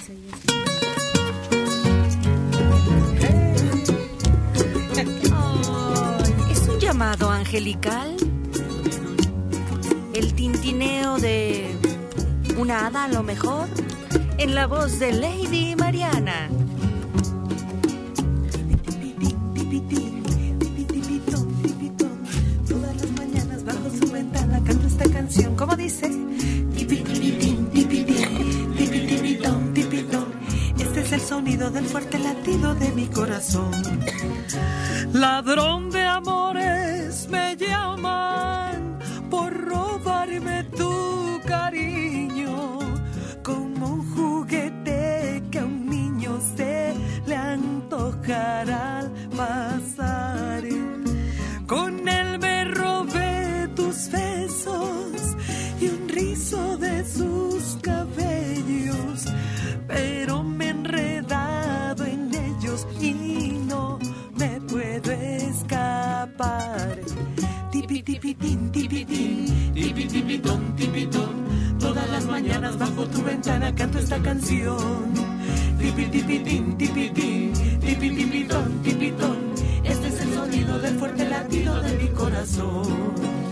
Angelical? ¿El tintineo de una hada a lo mejor? En la voz de Lady Mariana. Todas las mañanas bajo su ventana canción. ¿Cómo dice? Este es el sonido del fuerte latido de mi corazón. Ladrón amores me llaman por robarme tu cariño como un juguete que a un niño se le antojará al pasar. Con él me robé tus besos y un rizo de sus cabellos, tipitín, tipitín, tipi tipitón, tipitón. Todas las mañanas bajo tu ventana canto esta canción. Tipi tipitín, tipitín, tipi tipitón, tipitón. Este es el sonido del fuerte latido de mi corazón.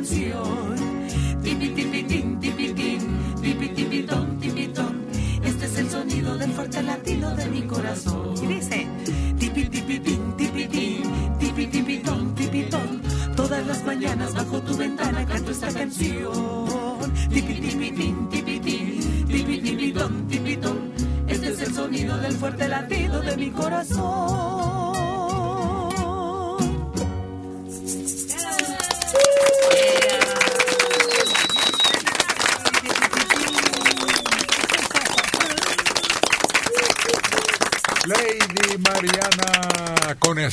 Canción. Tipi tipitín, tipitín, tipi tipitón. Este es el sonido del fuerte latido de mi corazón. Y dice, tipi tipitín, tipitín, tipi tipitón. Todas las mañanas bajo tu ventana canto esta canción. Tipi tipitín, tipitín, tipi tipitón, tipitón. Este es el sonido del fuerte latido de mi corazón.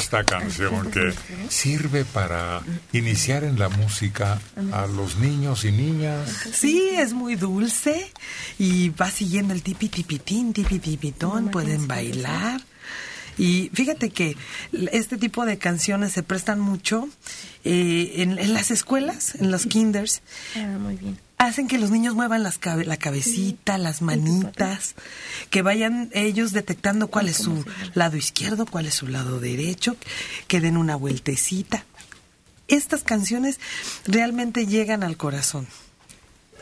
Esta canción que sirve para iniciar en la música a los niños y niñas. Sí, es muy dulce y va siguiendo el tipi tipitín, tipi tipitón, pueden bailar. Y fíjate que este tipo de canciones se prestan mucho eh, en, en las escuelas, en los kinders. muy bien. Hacen que los niños muevan las cabe- la cabecita, las manitas, que vayan ellos detectando cuál es su lado izquierdo, cuál es su lado derecho, que den una vueltecita. Estas canciones realmente llegan al corazón.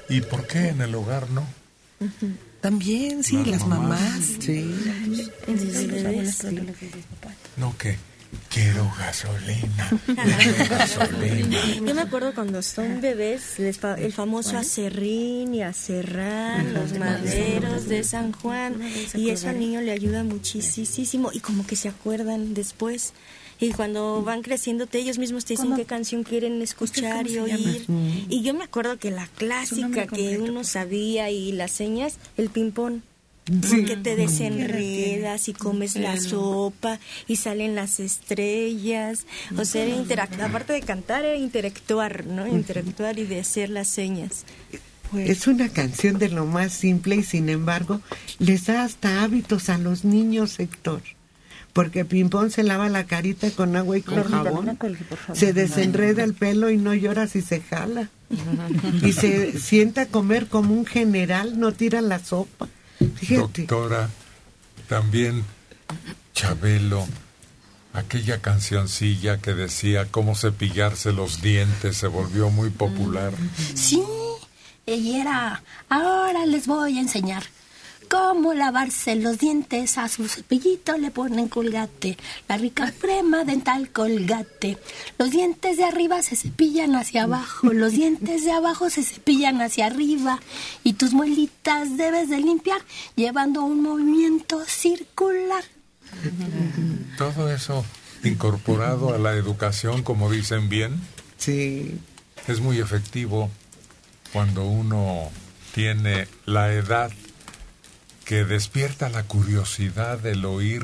¿Y por qué en el hogar no? También, sí, Las las, mamás. mamás. Sí. No, que quiero gasolina. quiero gasolina. Yo me acuerdo cuando son bebés, les fa- el famoso acerrín y acerrán, los maderos de San Juan, y eso al niño le ayuda muchísimo y como que se acuerdan después. Y cuando van creciéndote, ellos mismos te dicen ¿Cómo? qué canción quieren escuchar y oír. Y yo me acuerdo que la clásica que uno sabía y las señas, el ping-pong. Sí. Que te desenredas y comes la sopa y salen las estrellas. O sea, aparte de cantar, era interactuar, ¿no? Interactuar y de hacer las señas. Es una canción de lo más simple y sin embargo les da hasta hábitos a los niños, Héctor. porque Pimpón se lava la carita con agua y con jabón. Se desenreda el pelo y no llora si se jala. Y se sienta a comer como un general, no tira la sopa. Fíjate. Doctora, también Chabelo, aquella cancioncilla que decía cómo cepillarse los dientes se volvió muy popular. Sí, y era, ahora les voy a enseñar cómo lavarse los dientes. A su cepillito le ponen colgate, la rica crema dental colgate. Los dientes de arriba se cepillan hacia abajo, los dientes de abajo se cepillan hacia arriba. Y tus muelitas debes de limpiar llevando un movimiento circular. Todo eso incorporado a la educación, como dicen bien. Sí. Es muy efectivo cuando uno tiene la edad que despierta la curiosidad del oír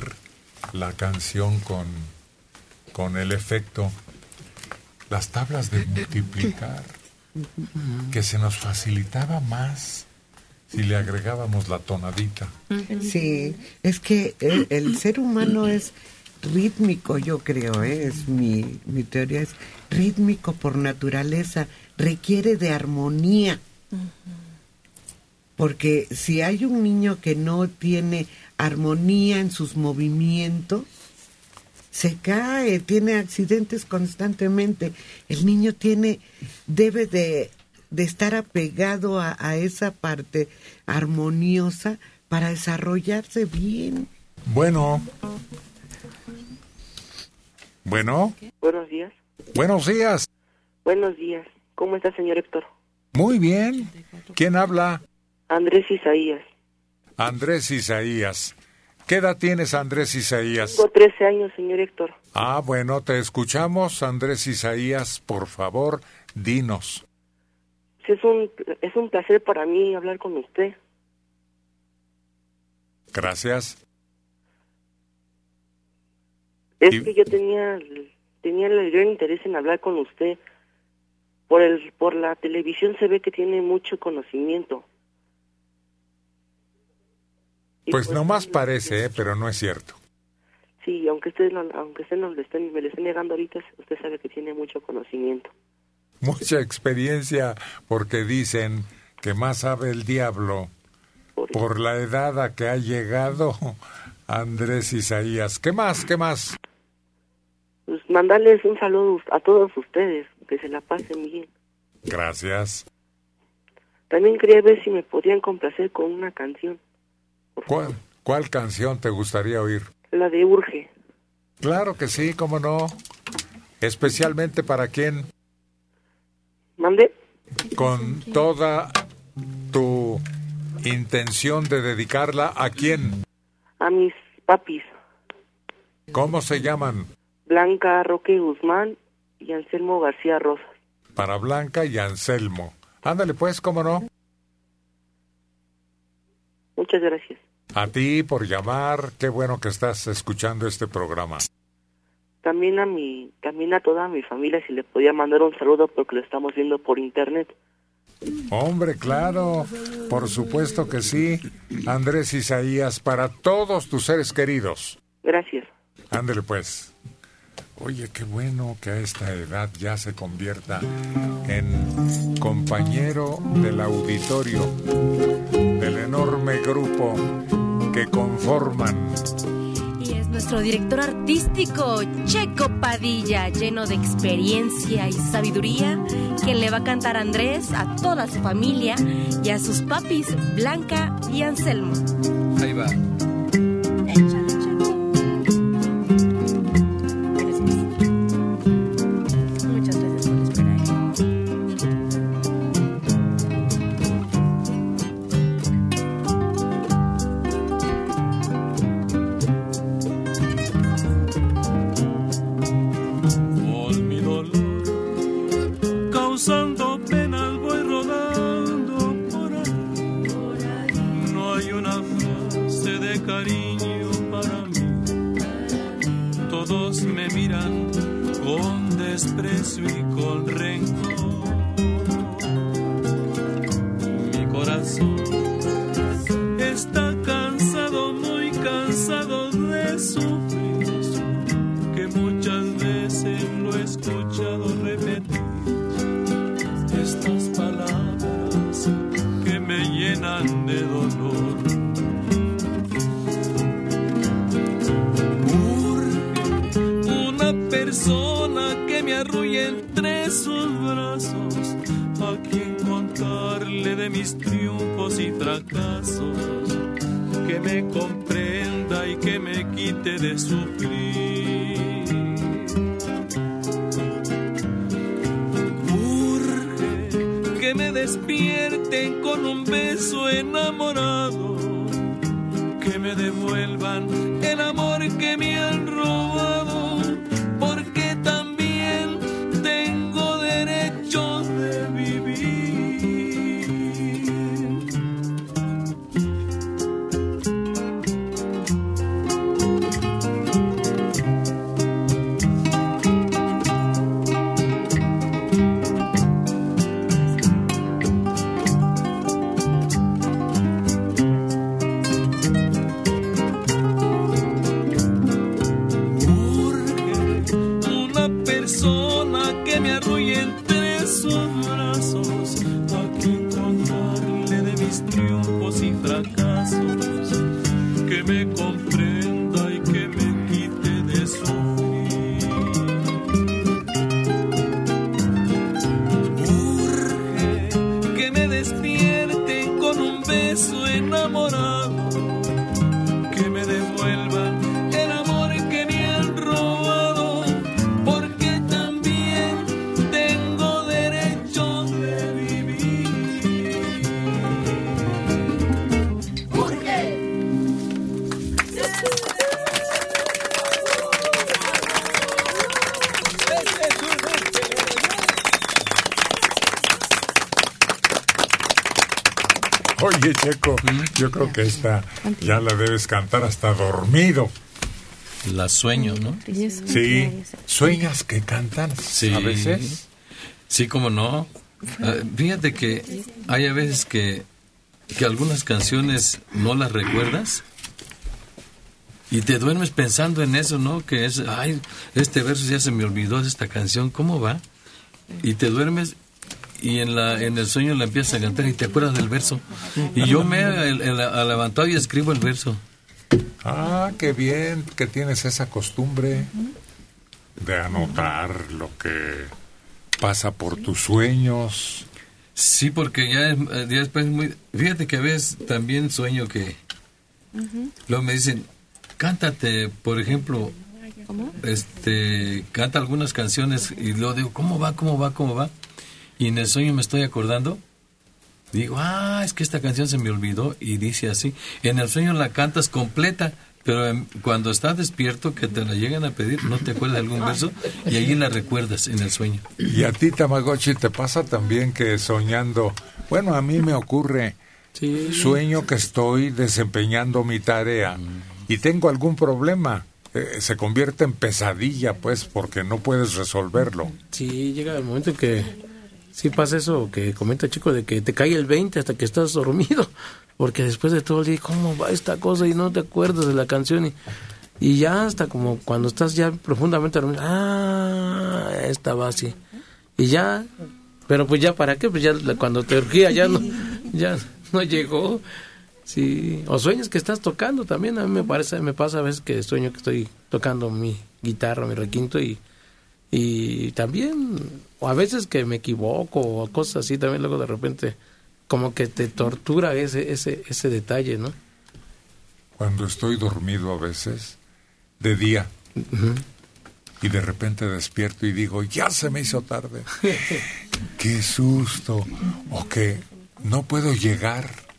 la canción con, con el efecto, las tablas de multiplicar, que se nos facilitaba más si le agregábamos la tonadita. Sí, es que el, el ser humano es rítmico, yo creo, ¿eh? es mi, mi teoría, es rítmico por naturaleza, requiere de armonía. Porque si hay un niño que no tiene armonía en sus movimientos, se cae, tiene accidentes constantemente. El niño tiene, debe de, de estar apegado a, a esa parte armoniosa para desarrollarse bien. Bueno. Bueno, Buenos días. buenos días. Buenos días. ¿Cómo está, señor Héctor? Muy bien. ¿Quién habla? Andrés Isaías. Andrés Isaías. ¿Qué edad tienes, Andrés Isaías? Tengo 13 años, señor Héctor. Ah, bueno, te escuchamos, Andrés Isaías. Por favor, dinos. Es un, es un placer para mí hablar con usted. Gracias. Es Y- que yo tenía, tenía el gran interés en hablar con usted. Por, el, por la televisión se ve que tiene mucho conocimiento. Pues nomás parece, ¿eh? pero no es cierto. Sí, aunque usted, no, aunque usted no le esté, me le esté negando ahorita, usted sabe que tiene mucho conocimiento. Mucha experiencia porque dicen que más sabe el diablo por la edad a que ha llegado Andrés Isaías. ¿Qué más? ¿Qué más? Pues mandarles un saludo a todos ustedes, que se la pasen bien. Gracias. También quería ver si me podían complacer con una canción, ¿Cuál, cuál canción te gustaría oír? la de Urge. Claro que sí, cómo no. Especialmente para quien, ¿Mande? con toda tu intención de dedicarla a quién. A mis papis, ¿Cómo se llaman? Blanca Roque Guzmán y Anselmo García Rosas. Para Blanca y Anselmo. Ándale pues, cómo no. Muchas gracias. A ti por llamar, qué bueno que estás escuchando este programa. También a mi, también a toda mi familia si le podía mandar un saludo porque lo estamos viendo por internet. Hombre, claro, por supuesto que sí. Andrés Isaías, para todos tus seres queridos. Gracias. Ándale pues. Oye, qué bueno que a esta edad ya se convierta en compañero del auditorio del enorme grupo que conforman Y es nuestro director artístico, Checo Padilla, lleno de experiencia y sabiduría, quien le va a cantar a Andrés, a toda su familia y a sus papis, Blanca y Anselmo. Ahí va. through creo que esta ya la debes cantar hasta dormido. La sueño, ¿no? Sí, sueñas que cantan Sí. a veces. Sí, como no. Ah, fíjate que hay a veces que, que algunas canciones no las recuerdas y te duermes pensando en eso, ¿no? Que es, ay, este verso ya se me olvidó de esta canción, ¿cómo va? Y te duermes y en, la, en el sueño la empiezas a cantar y te acuerdas del verso. Y yo me he levantado y escribo el verso. Ah, qué bien que tienes esa costumbre de anotar lo que pasa por tus sueños. Sí, porque ya, es- eh, ya después muy... Fíjate que a veces también sueño que... Luego me dicen, cántate, por ejemplo, este, canta algunas canciones y luego digo, ¿cómo va, cómo va, cómo va? Y en el sueño me estoy acordando. Digo, ah, es que esta canción se me olvidó y dice así. En el sueño la cantas completa, pero en- cuando estás despierto que te la llegan a pedir, no te acuerdas de algún verso y ahí la recuerdas en el sueño. Y a ti, Tamagotchi, te pasa también que soñando, bueno, a mí me ocurre, sueño que estoy desempeñando mi tarea y tengo algún problema. eh, se convierte en pesadilla, pues, porque no puedes resolverlo. Sí, llega el momento en que sí pasa eso que comenta el chico de que te cae el 20 hasta que estás dormido, porque después de todo el día, ¿cómo va esta cosa? Y no te acuerdas de la canción y, y ya hasta como cuando estás ya profundamente dormido, ah, esta va así. Y ya, pero pues ya para qué, pues ya cuando te urgía ya no, ya no llegó. Sí, o sueños que estás tocando también, a mí me parece, me pasa a veces que sueño que estoy tocando mi guitarra, mi requinto y y también o a veces que me equivoco o cosas así también luego de repente como que te tortura ese ese ese detalle no Cuando estoy dormido a veces, de día, y de repente despierto y digo, ya se me hizo tarde. Qué susto. O que no puedo llegar.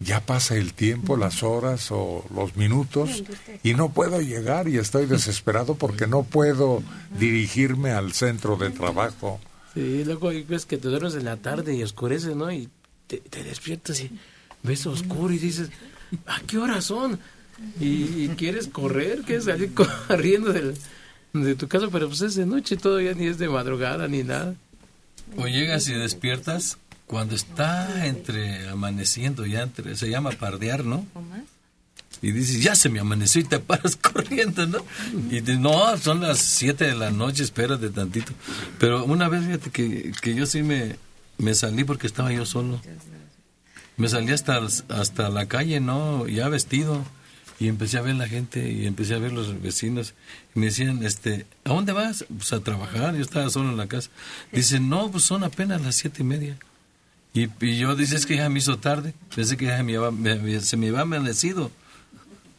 Ya pasa el tiempo, las horas o los minutos y no puedo llegar y estoy desesperado porque no puedo dirigirme al centro de trabajo. sí luego ves que te duermes en la tarde y oscurece no y te, te despiertas y ves oscuro y dices a qué horas son y, y quieres correr quieres salir corriendo del, de tu casa pero pues es de noche todavía ni es de madrugada ni nada. O llegas y despiertas cuando está entre amaneciendo, ya entre, se llama pardear, ¿no? Y dices, ya se me amaneció y te paras corriendo, ¿no? Y dices, no, son las 7 de la noche, espérate tantito. Pero una vez, fíjate que, que yo sí me, me salí porque estaba yo solo. Me salí hasta, hasta la calle, ¿no? Ya vestido. y empecé a ver la gente y empecé a ver los vecinos y me decían, este, ¿a dónde vas? Pues a trabajar, yo estaba solo en la casa. Dicen, no, pues son apenas las siete y media. Y, y yo dice, es que ya me hizo tarde, pensé que ya me iba- me- me- se me iba amanecido.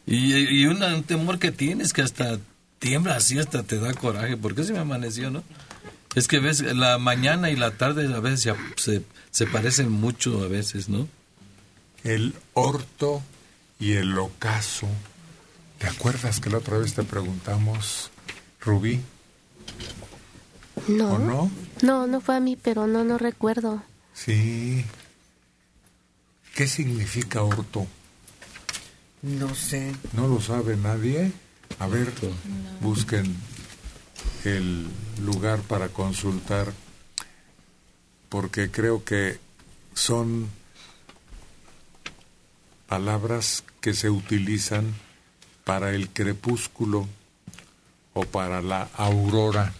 Y, y una- un temor que tienes que hasta tiembla así, hasta te da coraje, porque se me amaneció, ¿no? Es que ves, la mañana y la tarde a veces ya se, se parecen mucho a veces, ¿no? El orto y el ocaso. ¿Te acuerdas que la otra vez te preguntamos, Rubí? No. ¿O no? No, no fue a mí, pero no, no recuerdo. Sí. ¿Qué significa orto? No sé. ¿No lo sabe nadie? A ver, busquen el lugar para consultar, porque creo que son palabras que se utilizan para el crepúsculo o para la aurora.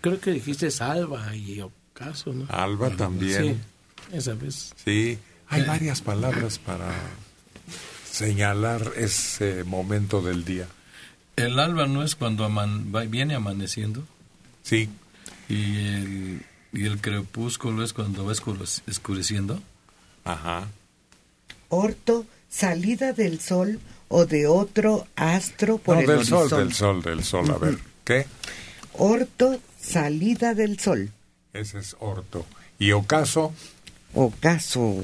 Creo que dijiste Salva y ¿no? Alba también. Sí, esa vez. Sí, hay varias palabras para señalar ese momento del día. El alba no es cuando aman- va- viene amaneciendo. Sí. Y el, y el crepúsculo es cuando va escure- escureciendo. Ajá. Orto, salida del sol o de otro astro por no, el del horizonte. sol, del sol, del sol. A ver, ¿qué? Orto, salida del sol. Ese es orto. Y ocaso, Ocaso.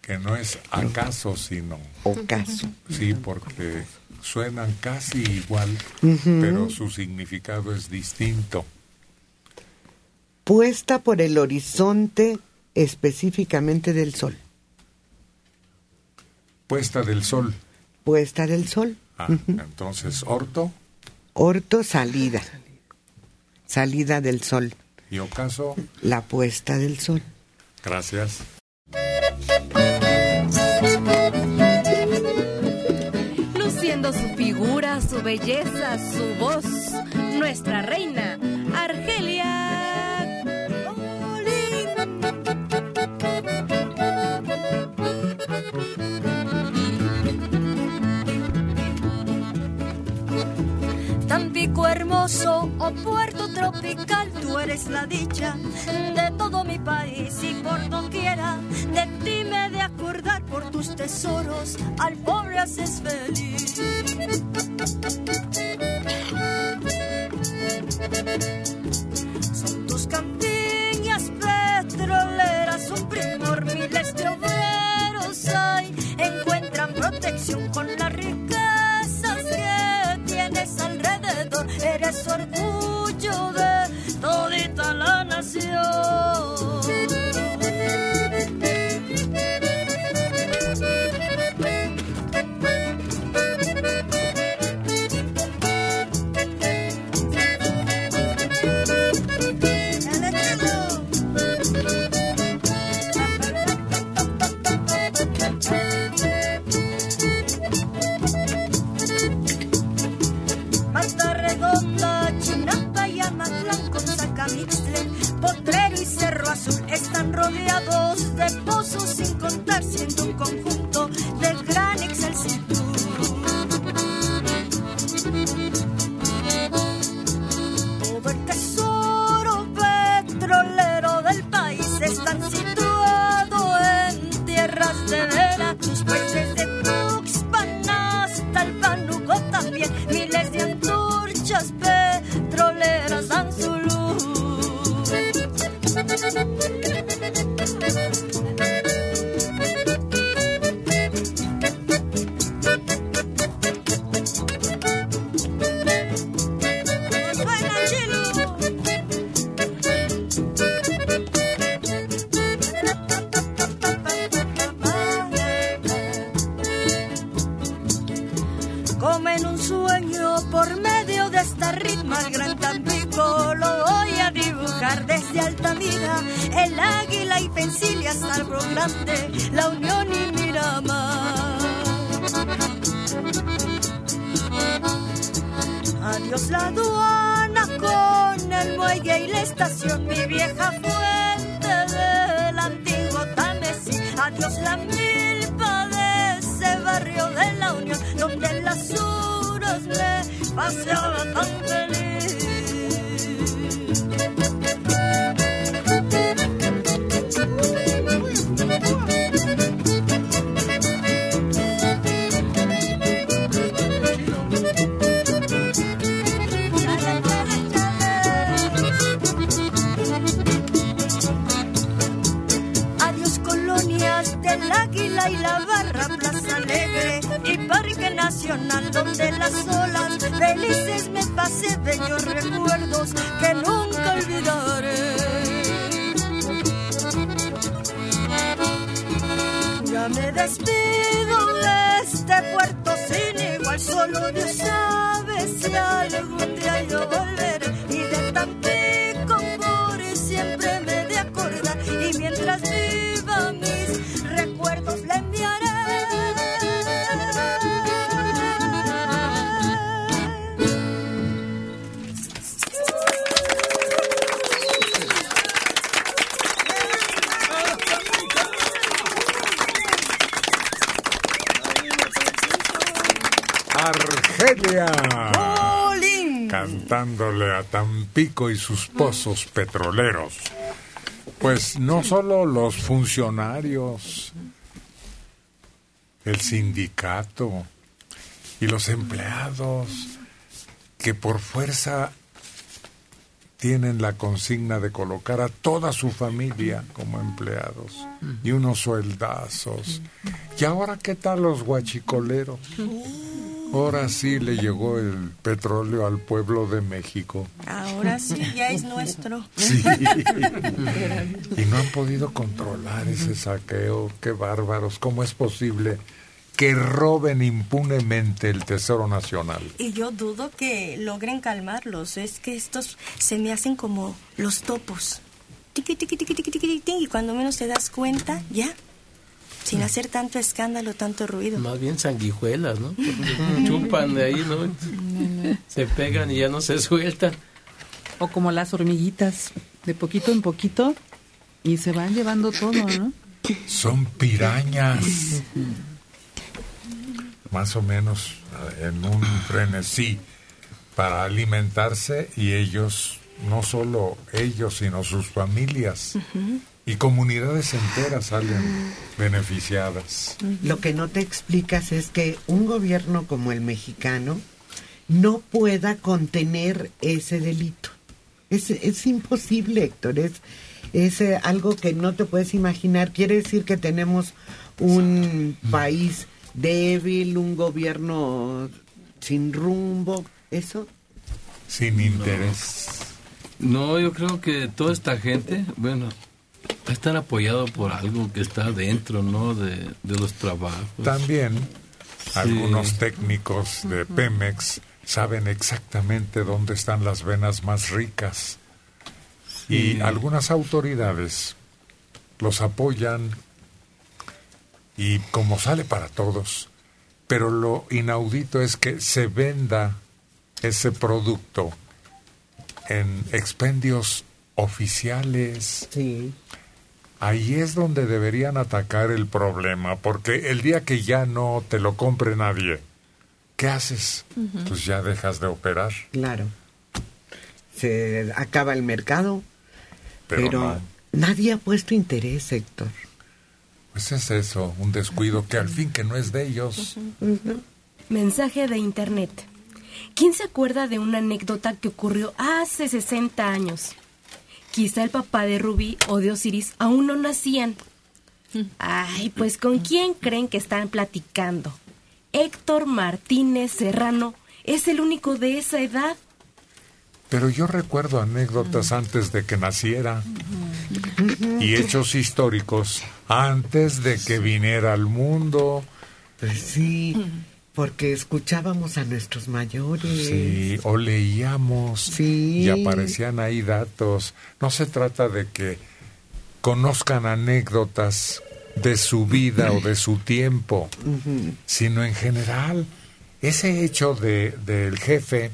que no es acaso, sino... Ocaso. Sí, porque suenan casi igual, pero su significado es distinto. Puesta por el horizonte específicamente del sol. Puesta del sol. Puesta del sol. Ah, entonces, orto Orto, salida. Salida del sol. y ocaso, La puesta del sol. gracias. Luciendo su figura, su belleza, su voz, nuestra reina, Argelia. O puerto tropical, tú eres la dicha de todo mi país y por doquiera de ti me de acordar por tus tesoros, al pobre haces feliz. Son tus campiñas petroleras, un primor, miles de obreros hay, encuentran protección con que tienes Eres orgullo de todita la nación. Sin contar, siendo un conjunto Tampico y sus pozos petroleros. Pues no solo los funcionarios, el sindicato y los empleados que por fuerza tienen la consigna de colocar a toda su familia como empleados y unos sueldazos. ¿Y ahora qué tal los guachicoleros? Ahora sí le llegó el petróleo al pueblo de México. Ya es nuestro. Sí. y no han podido controlar ese saqueo. Qué bárbaros. ¿Cómo es posible que roben impunemente el Tesoro Nacional? Y yo dudo que logren calmarlos. Es que estos se me hacen como los topos. Tiqui, tiqui, tiqui, tiqui, tiqui, tiqui, y cuando menos te das cuenta, ya. Sin hacer tanto escándalo, tanto ruido. Más bien sanguijuelas, ¿no? Porque Chupan de ahí, ¿no? Se pegan y ya no se sueltan. O como las hormiguitas, de poquito en poquito, y se van llevando todo, ¿no? Son pirañas. Más o menos eh, en un frenesí para alimentarse y ellos, no solo ellos, sino sus familias. Y comunidades enteras salen beneficiadas. Lo que no te explicas es que un gobierno como el mexicano no pueda contener ese delito. Es, es imposible, Héctor. Es, es eh, algo que no te puedes imaginar. Quiere decir que tenemos un país débil, un gobierno sin rumbo. ¿Eso? Sin interés. No, yo creo que toda esta gente, bueno, va a estar apoyado por algo que está dentro, ¿no? De, de los trabajos. También algunos técnicos de Pemex saben exactamente dónde están las venas más ricas. Y algunas autoridades los apoyan y como sale para todos. Pero lo inaudito es que se venda ese producto en expendios oficiales. Sí. Ahí es donde deberían atacar el problema, porque el día que ya no te lo compre nadie, ¿qué haces? Pues ya dejas de operar. Claro. Se acaba el mercado, Pero, pero, no. nadie ha puesto interés, Héctor. Pues es eso, un descuido que al fin que no es de ellos. Mensaje de internet. ¿Quién se acuerda de una anécdota que ocurrió hace 60 años? Quizá el papá de Rubí o de Osiris aún no nacían. Ay, pues ¿con quién creen que están platicando? Héctor Martínez Serrano es el único de esa edad. Pero yo recuerdo anécdotas antes de que naciera y hechos históricos antes de que viniera al mundo. Pues sí, porque escuchábamos a nuestros mayores. Sí, o leíamos Sí. y aparecían ahí datos. No se trata de que conozcan anécdotas de su vida o de su tiempo, sino en general ese hecho de del jefe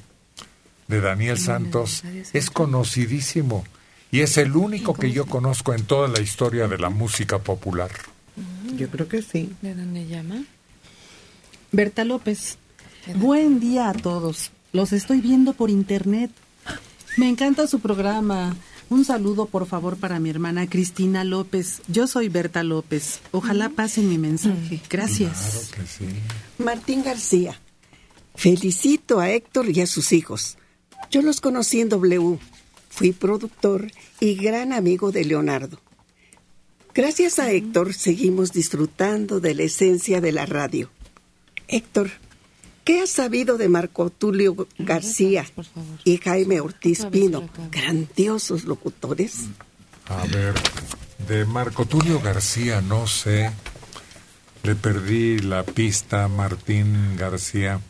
de Daniel Santos es conocidísimo y es el único que yo conozco en toda la historia de la música popular. Yo creo que sí. ¿De dónde llama? Berta López. Buen día a todos. Los estoy viendo por internet. Me encanta su programa. Un saludo, por favor, para mi hermana Cristina López. Yo soy Berta López. Ojalá pasen mi mensaje. Gracias. Claro que sí. Martín García. Felicito a Héctor y a sus hijos. Yo los conocí en W. Fui productor y gran amigo de Leonardo. Gracias a Héctor seguimos disfrutando de la esencia de la radio. Héctor, ¿qué has sabido de Marco Tulio García y Jaime Ortiz Pino, grandiosos locutores? A ver, de Marco Tulio García no sé. Le perdí la pista a Martín García.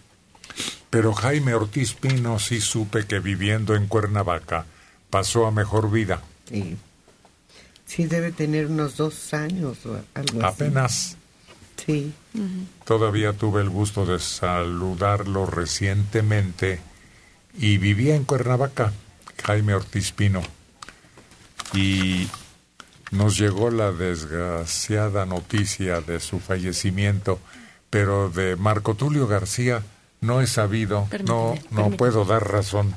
Pero Jaime Ortiz Pino sí supe que viviendo en Cuernavaca pasó a mejor vida. Sí. Sí, debe tener unos dos años o algo así. Sí. Todavía tuve el gusto de saludarlo recientemente y vivía en Cuernavaca, Jaime Ortiz Pino. Y nos llegó la desgraciada noticia de su fallecimiento, pero de Marco Tulio García no he sabido, no, no permíteme. puedo dar razón.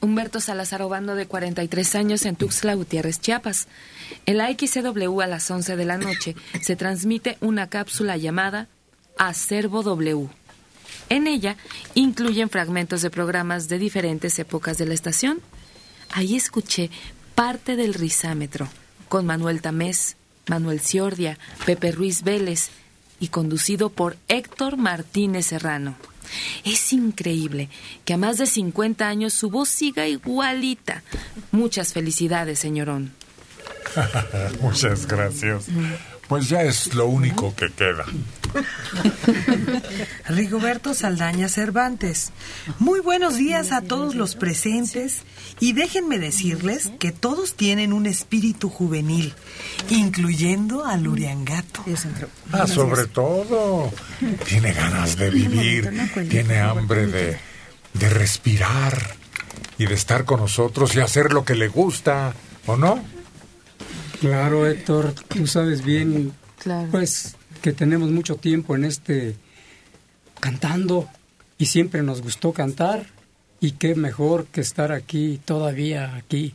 Humberto Salazar Obando, de 43 años, en Tuxtla Gutiérrez, Chiapas. En la XCW a las 11 de la noche se transmite una cápsula llamada Acervo W. En ella incluyen fragmentos de programas de diferentes épocas de la estación. Ahí escuché parte del risámetro con Manuel Tamés, Manuel Ciordia, Pepe Ruiz Vélez y conducido por Héctor Martínez Serrano. Es increíble que a más de 50 años su voz siga igualita. Muchas felicidades, señorón. Muchas gracias. Pues ya es lo único que queda. Rigoberto Saldaña Cervantes. Muy buenos días a todos los presentes y déjenme decirles que todos tienen un espíritu juvenil, incluyendo al Uriangato. Ah, sobre todo, tiene ganas de vivir, tiene hambre de, de respirar y de estar con nosotros y hacer lo que le gusta, ¿o no? Claro, Héctor, tú sabes bien, pues, que tenemos mucho tiempo en este cantando y siempre nos gustó cantar y qué mejor que estar aquí todavía aquí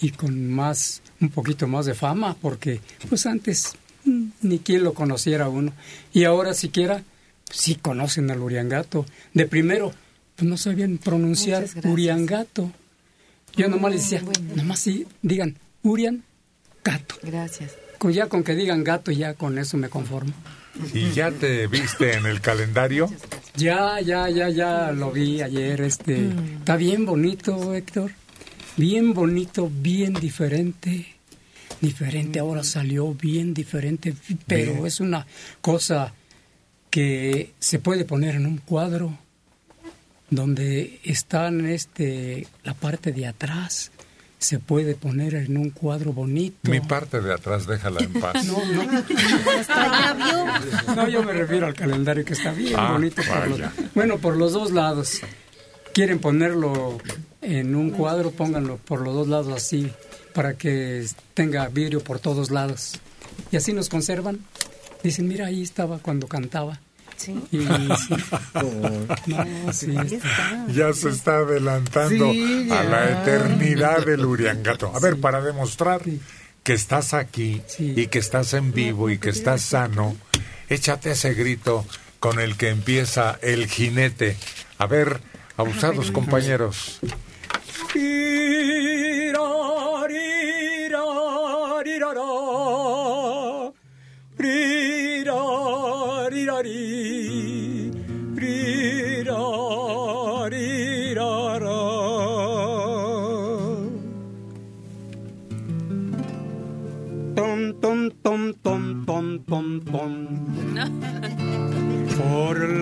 y con más un poquito más de fama porque pues antes ni quien lo conociera uno. Y ahora siquiera sí conocen al Uriangato. De primero pues no sabían pronunciar. Uriangato. Yo nomás les decía nomás sí digan Urian gato gracias ya con que digan gato ya con eso me conformo ¿Y ya te viste en el calendario? Ya, ya, ya, ya lo vi ayer. Este, Mm. está bien bonito, Héctor. Bien bonito, bien diferente. Diferente, ahora salió bien diferente, pero Bien. es una cosa que se puede poner en un cuadro donde están este la parte de atrás se puede poner en un cuadro bonito. Mi parte de atrás, déjala en paz. No, no. No, yo me refiero al calendario que está bien Ah, bonito. por los- vaya. bueno, por los dos lados. Quieren ponerlo en un cuadro, pónganlo por los dos lados así, para que tenga vidrio por todos lados. Y así nos conservan. Dicen, mira, ahí estaba cuando cantaba. Sí. Y, sí. No, sí, está. Ya se está adelantando Sí, a la eternidad del Uriangato. A ver, para demostrar que estás aquí y que estás en vivo y que estás sano, échate ese grito con el que empieza el jinete. A ver, abusados compañeros.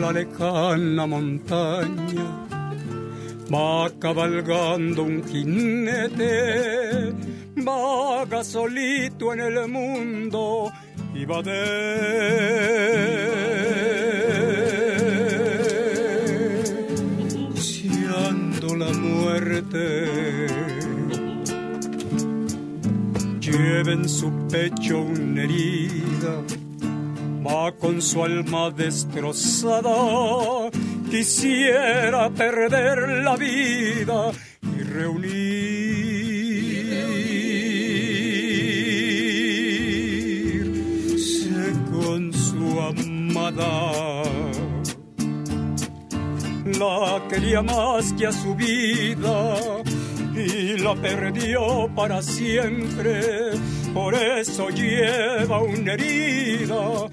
La lejana montaña va cabalgando un jinete, vaga solito en el mundo y va deseando la muerte. Lleva en su pecho una herida, va con su alma destrozada quisiera perder la vida y reunirse La quería más que a su vida y la perdió para siempre. Por eso lleva una herida,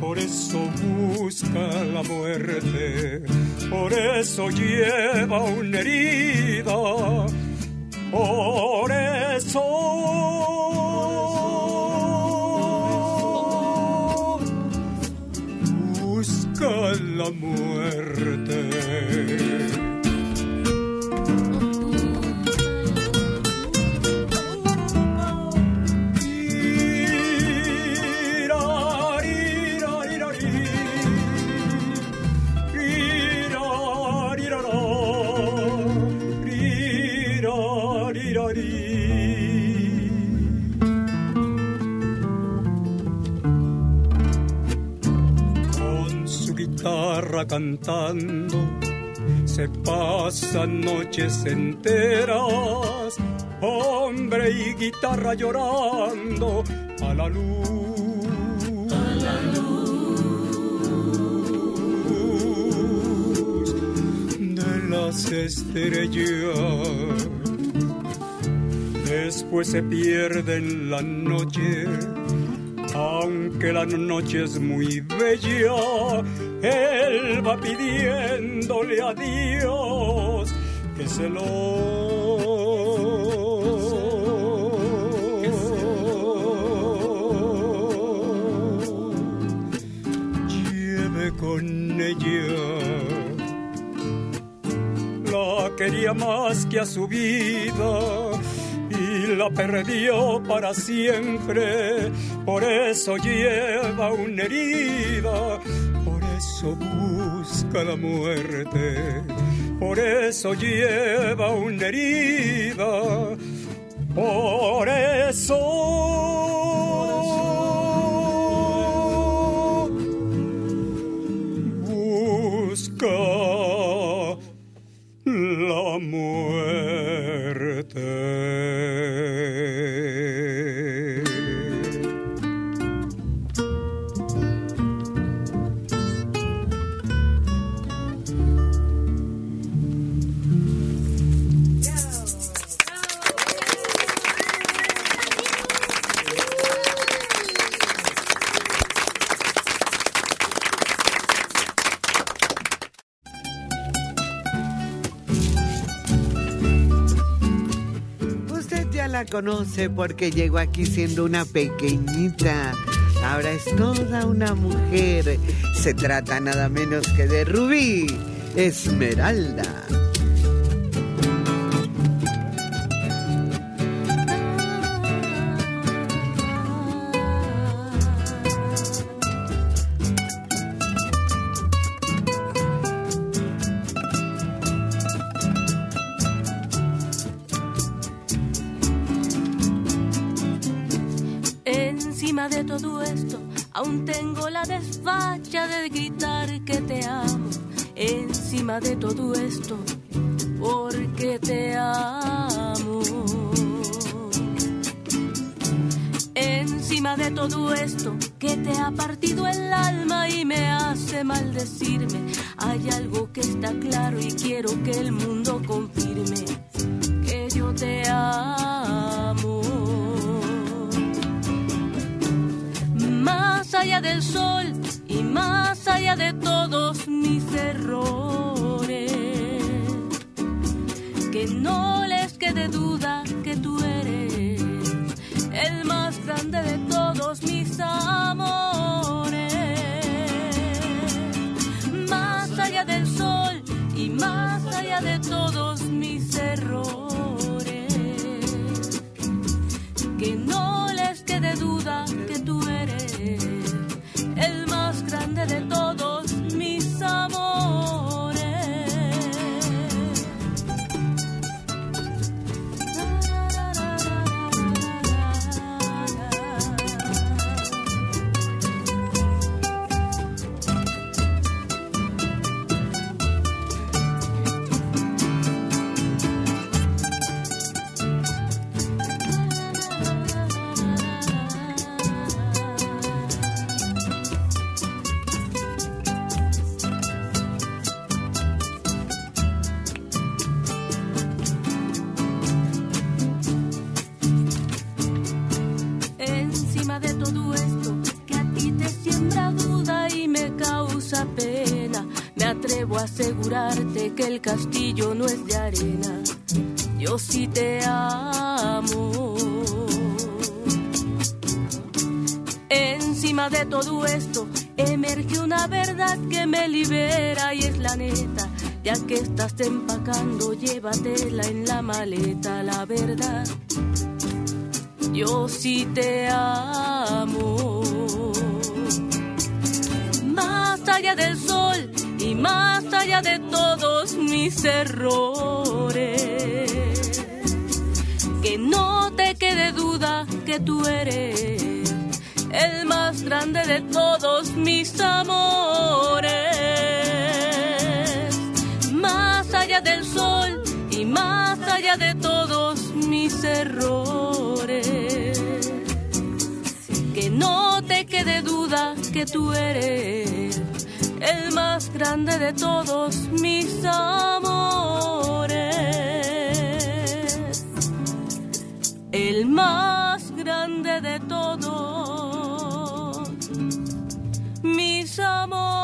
por eso busca la muerte, por eso lleva una herida, por eso busca la muerte. Cantando, se pasan noches enteras, hombre y guitarra llorando a la luz. A la luz de las estrellas. Después se pierde en la noche, aunque la noche es muy bella, él va pidiéndole a Dios que se lo con ella. La quería más que a su vida y la perdió para siempre. Por eso lleva una herida, eso busca la muerte. Por eso lleva una herida, por eso conoce porque llegó aquí siendo una pequeñita. Ahora es toda una mujer. Se trata nada menos que de Rubí Esmeralda. De todo esto, porque te amo. Encima de todo esto, que te ha partido el alma y me hace maldecirme. Hay algo que está claro y quiero que el mundo confirme que yo te amo. Más allá del sol y más allá de todos mis errores. No les quede duda que tú eres el más grande de todos mis amores. Más allá del sol y más allá de todos que el castillo no es de arena. Yo sí te amo. Encima de todo esto emerge una verdad que me libera y es la neta. Ya que estás empacando, llévatela en la maleta, la verdad. Yo sí te amo. Más allá del más allá de todos mis errores. Que no te quede duda que tú eres el más grande de todos mis amores. Más allá del sol y más allá de todos mis errores. Que no te quede duda que tú eres el más grande de todos mis amores. El más grande de todos mis amores.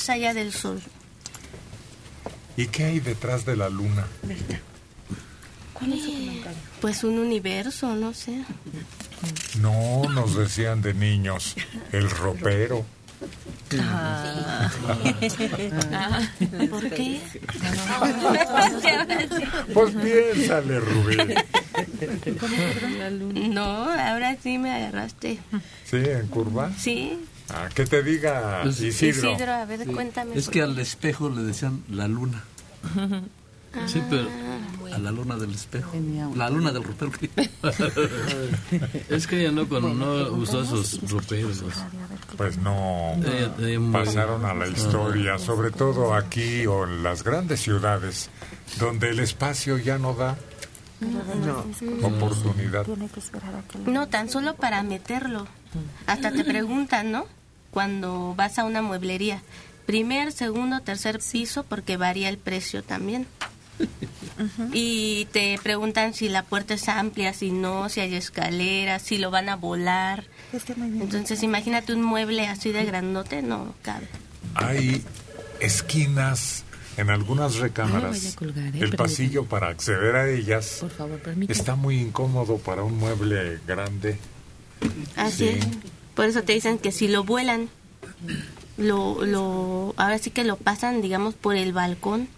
Más allá del sol. ¿Y qué hay detrás de la luna? Pues un universo, no sé. No, nos decían de niños, el ropero. Ah. ¿Por qué? Pues piénsale, Rubí. No, ahora sí me agarraste. ¿Sí, en curva? Sí, Ah, que te diga Isidro. Isidro, a ver, cuéntame. Es que al espejo le decían la luna. Sí, pero a la luna del espejo. La luna del ropero. Es que ella no, con- no usó esos roperos. Pues no pasaron a la historia, sobre todo aquí o en las grandes ciudades, donde el espacio ya no da oportunidad. No, tan solo para meterlo. Hasta te preguntan, ¿no? Cuando vas a una mueblería. Primer, segundo, tercer piso, porque varía el precio también. Y te preguntan si la puerta es amplia, si no, si hay escaleras, si lo van a volar. Entonces, imagínate un mueble así de grandote, no cabe. Hay esquinas en algunas recámaras. colgar, ¿eh? el pasillo para acceder a ellas Por favor, permíteme. está muy incómodo para un mueble grande. Así es. Por eso te dicen que si lo vuelan, lo, lo, ahora sí que lo pasan, digamos, por el balcón.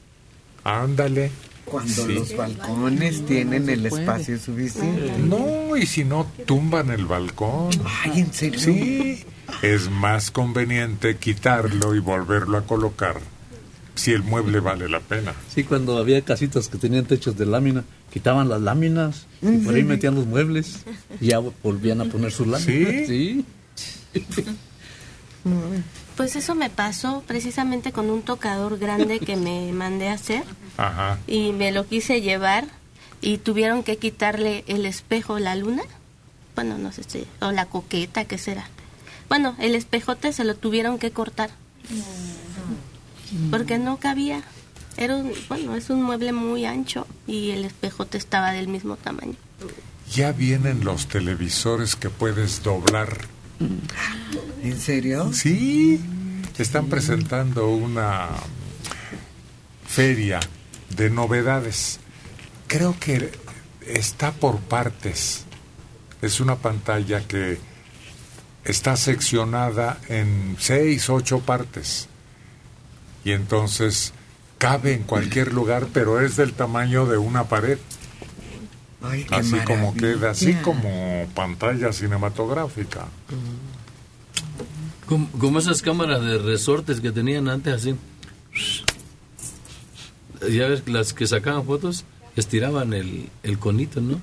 Ándale. Cuando Sí. los balcones tienen el puede. espacio suficiente. No, y si no, tumban el balcón. Ay, ¿en serio? Sí. Es más conveniente quitarlo y volverlo a colocar si el mueble vale la pena. Sí, cuando había casitas que tenían techos de lámina, quitaban las láminas y por ahí metían los muebles y ya volvían a poner sus láminas. ¿Sí? Pues eso me pasó precisamente con un tocador grande que me mandé a hacer Ajá. y me lo quise llevar y tuvieron que quitarle el espejo, la luna. Bueno, no sé si, o la coqueta, ¿qué será? Bueno, el espejote se lo tuvieron que cortar porque no cabía. Era un, bueno, es un mueble muy ancho y el espejote estaba del mismo tamaño. Ya vienen los televisores que puedes doblar. ¿En serio? Sí. Están presentando una feria de novedades. Creo que está por partes. Es una pantalla que está seccionada en seis, ocho partes. Y entonces cabe en cualquier lugar, pero es del tamaño de una pared. Ay, qué así como queda, así como pantalla cinematográfica. Como, como esas cámaras de resortes que tenían antes, así. Ya ves, las que sacaban fotos, estiraban el, el conito, ¿no?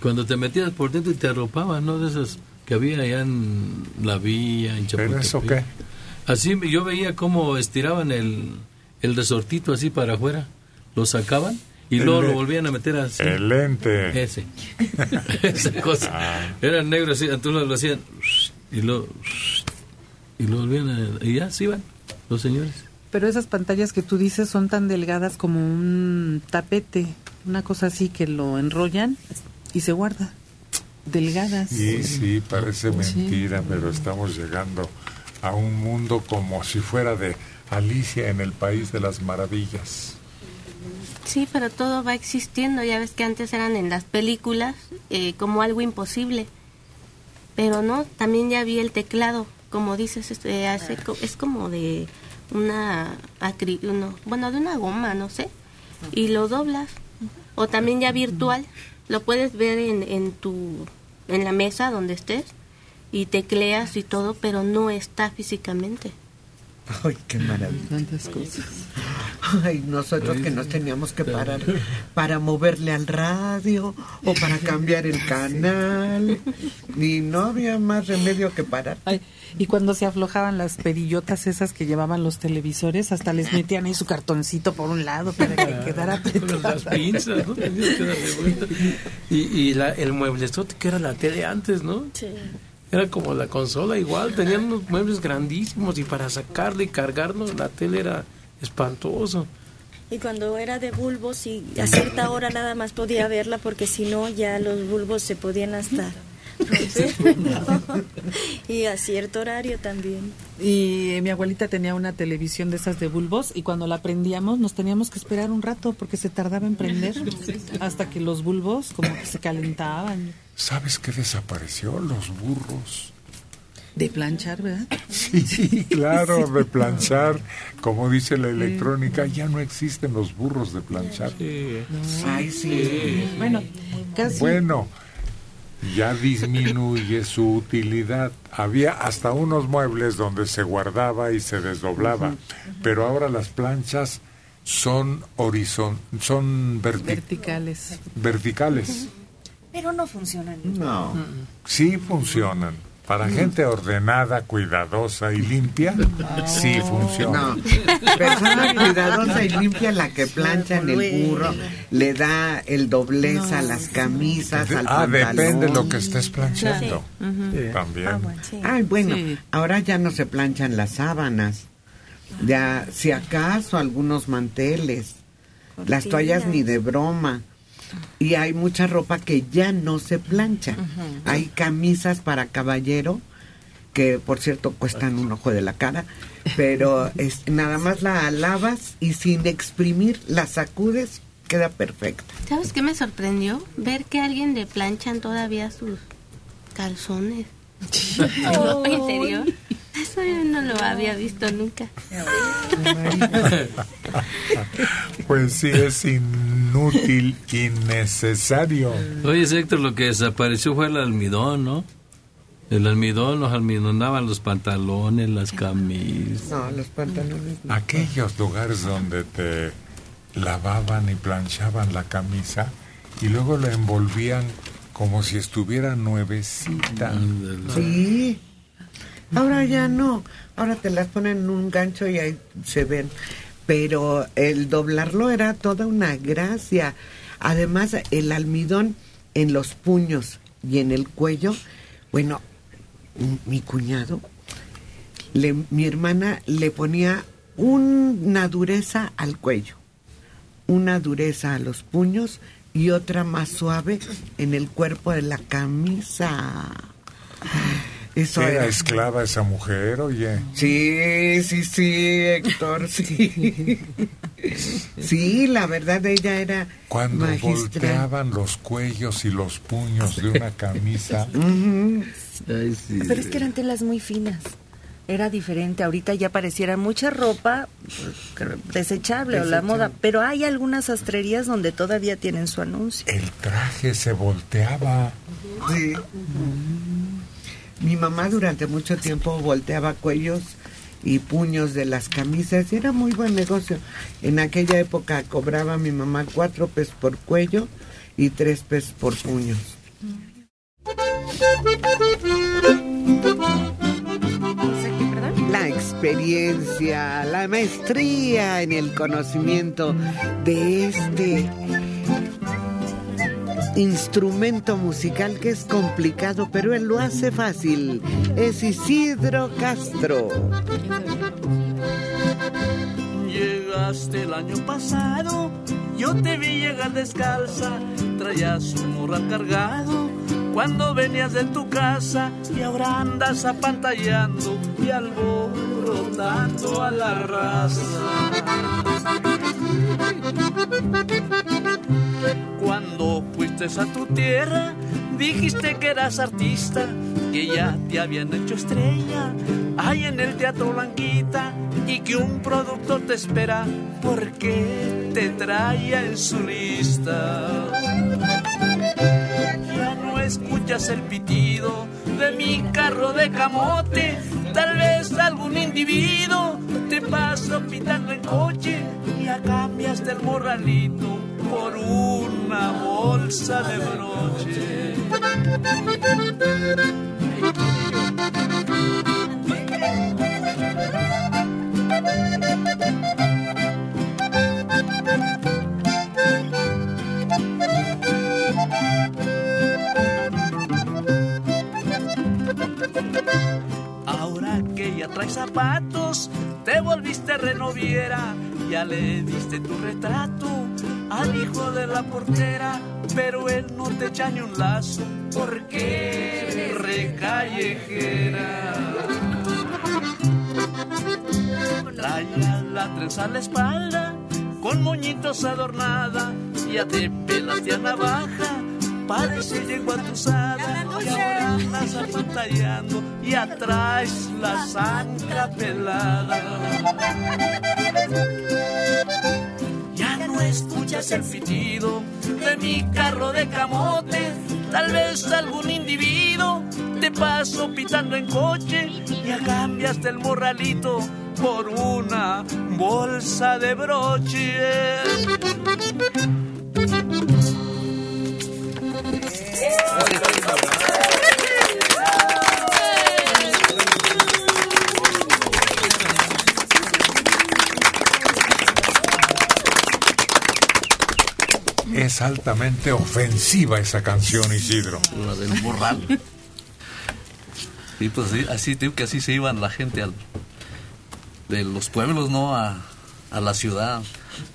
Cuando te metías por dentro y te arropaban, ¿no? De esas que había allá en la vía, en Chapultepec. eso qué? Así yo veía cómo estiraban el, el resortito así para afuera, lo sacaban y El luego lo volvían a meter así. El lente. Ese. Esa cosa. Ah. Era negro así, entonces lo hacían y lo y lo volvían a, y ya se iban los señores. Pero esas pantallas que tú dices son tan delgadas como un tapete, una cosa así que lo enrollan y se guarda. Delgadas. Y sí, parece Sí. mentira, pero estamos llegando a un mundo como si fuera de Alicia en el País de las Maravillas. Sí, pero todo va existiendo. Ya ves que antes eran en las películas eh, como algo imposible. Pero no, también ya vi el teclado, como dices, es, eh, hace co- es como de una, acri- uno- bueno, de una goma, no sé, y lo doblas. O también ya virtual, lo puedes ver en, en tu, en la mesa donde estés y tecleas y todo, pero no está físicamente. Ay, qué maravilla. Tantas cosas. Ay, nosotros que nos teníamos que parar para moverle al radio o para cambiar el canal. Y no había más remedio que parar. Ay, y cuando se aflojaban las perillotas esas que llevaban los televisores, hasta les metían ahí su cartoncito por un lado para que quedara Con las pinzas, ¿no? Tenías que darle vuelta. Y, y la, el mueblezote que era la tele antes, ¿no? Sí. Era como la consola igual, tenían unos muebles grandísimos y para sacarle y cargarlo la tele era espantoso. Y cuando era de bulbos y a cierta hora nada más podía verla porque si no ya los bulbos se podían hasta y a cierto horario también. Y eh, mi abuelita tenía una televisión de esas de bulbos y cuando la prendíamos nos teníamos que esperar un rato porque se tardaba en prender hasta que los bulbos como que se calentaban. ¿Sabes qué desapareció? Los burros. De planchar, ¿verdad? Sí, claro, de planchar. Como dice la electrónica, ya no existen los burros de planchar. Ay, sí. Bueno, casi. Bueno, ya disminuye su utilidad. Había hasta unos muebles donde se guardaba y se desdoblaba, pero ahora las planchas son horizon, son verti- verticales. verticales. Pero no funcionan. No. Sí funcionan. Para gente ordenada, cuidadosa y limpia, sí funcionan. No, persona cuidadosa y limpia la que plancha en el burro, le da el doblez a las camisas, al Ah, pantalón. depende de lo que estés planchando. Sí. También. Ay, bueno, ahora ya no se planchan las sábanas. Ya, si acaso, algunos manteles. Las toallas ni de broma. Y hay mucha ropa que ya no se plancha. Hay camisas para caballero que, por cierto, cuestan un ojo de la cara. Pero es, nada más la lavas y sin exprimir la sacudes, queda perfecta. ¿Sabes qué me sorprendió? Ver que a alguien le planchan todavía sus calzones. ¿En serio? Eso yo no lo había visto nunca. Pues sí, es inútil, innecesario. Oye, Héctor, lo que desapareció fue el almidón, ¿no? El almidón, nos almidonaban los pantalones, las camisas. No, los pantalones. Aquellos lugares donde te lavaban y planchaban la camisa y luego la envolvían como si estuviera nuevecita. Sí. Ahora ya no. Ahora te las ponen en un gancho y ahí se ven. Pero el doblarlo era toda una gracia. Además, el almidón en los puños y en el cuello. Bueno, mi cuñado, le- mi hermana le ponía una dureza al cuello, una dureza a los puños y otra más suave en el cuerpo de la camisa. Eso Era era. esclava esa mujer, oye. Sí, sí, sí, Héctor, sí. Sí, la verdad ella era Cuando magistral. volteaban los cuellos y los puños de una camisa. Pero es que eran telas muy finas. Era diferente. Ahorita ya pareciera mucha ropa desechable o la moda. Pero hay algunas sastrerías donde todavía tienen su anuncio. El traje se volteaba. Sí. Mi mamá durante mucho tiempo volteaba cuellos y puños de las camisas era muy buen negocio. En aquella época cobraba mi mamá cuatro pesos por cuello y tres pesos por puños. La experiencia, la maestría en el conocimiento de este instrumento musical que es complicado, pero él lo hace fácil. Es Isidro Castro. Llegaste el año pasado, yo te vi llegar descalza, traías un morral cargado cuando venías de tu casa y ahora andas apantallando y alborotando a la raza. Cuando a tu tierra, dijiste que eras artista, que ya te habían hecho estrella, ahí en el Teatro Blanquita, y que un productor te espera porque te traía en su lista. Escuchas el pitido de mi carro de camote, tal vez algún individuo te pasó pitando en coche y ya cambiaste el morralito por una bolsa de broche. Traes zapatos, te volviste renoviera, ya le diste tu retrato al hijo de la portera, pero él no te echa ni un lazo porque recallejera. Traías la trenza a la espalda, con moñitos adornada, ya te pelaste a navaja, parece llegó a tu usada, y ahora andas apantallando y atrás la zanca pelada. Ya no escuchas el fitido de mi carro de camote, tal vez algún individuo te pasó pitando en coche y ya cambiaste el morralito por una bolsa de broche. Es altamente ofensiva esa canción, Isidro. La del morral. Y pues sí, así, digo que así se iban la gente al, de los pueblos, ¿no? A, a la ciudad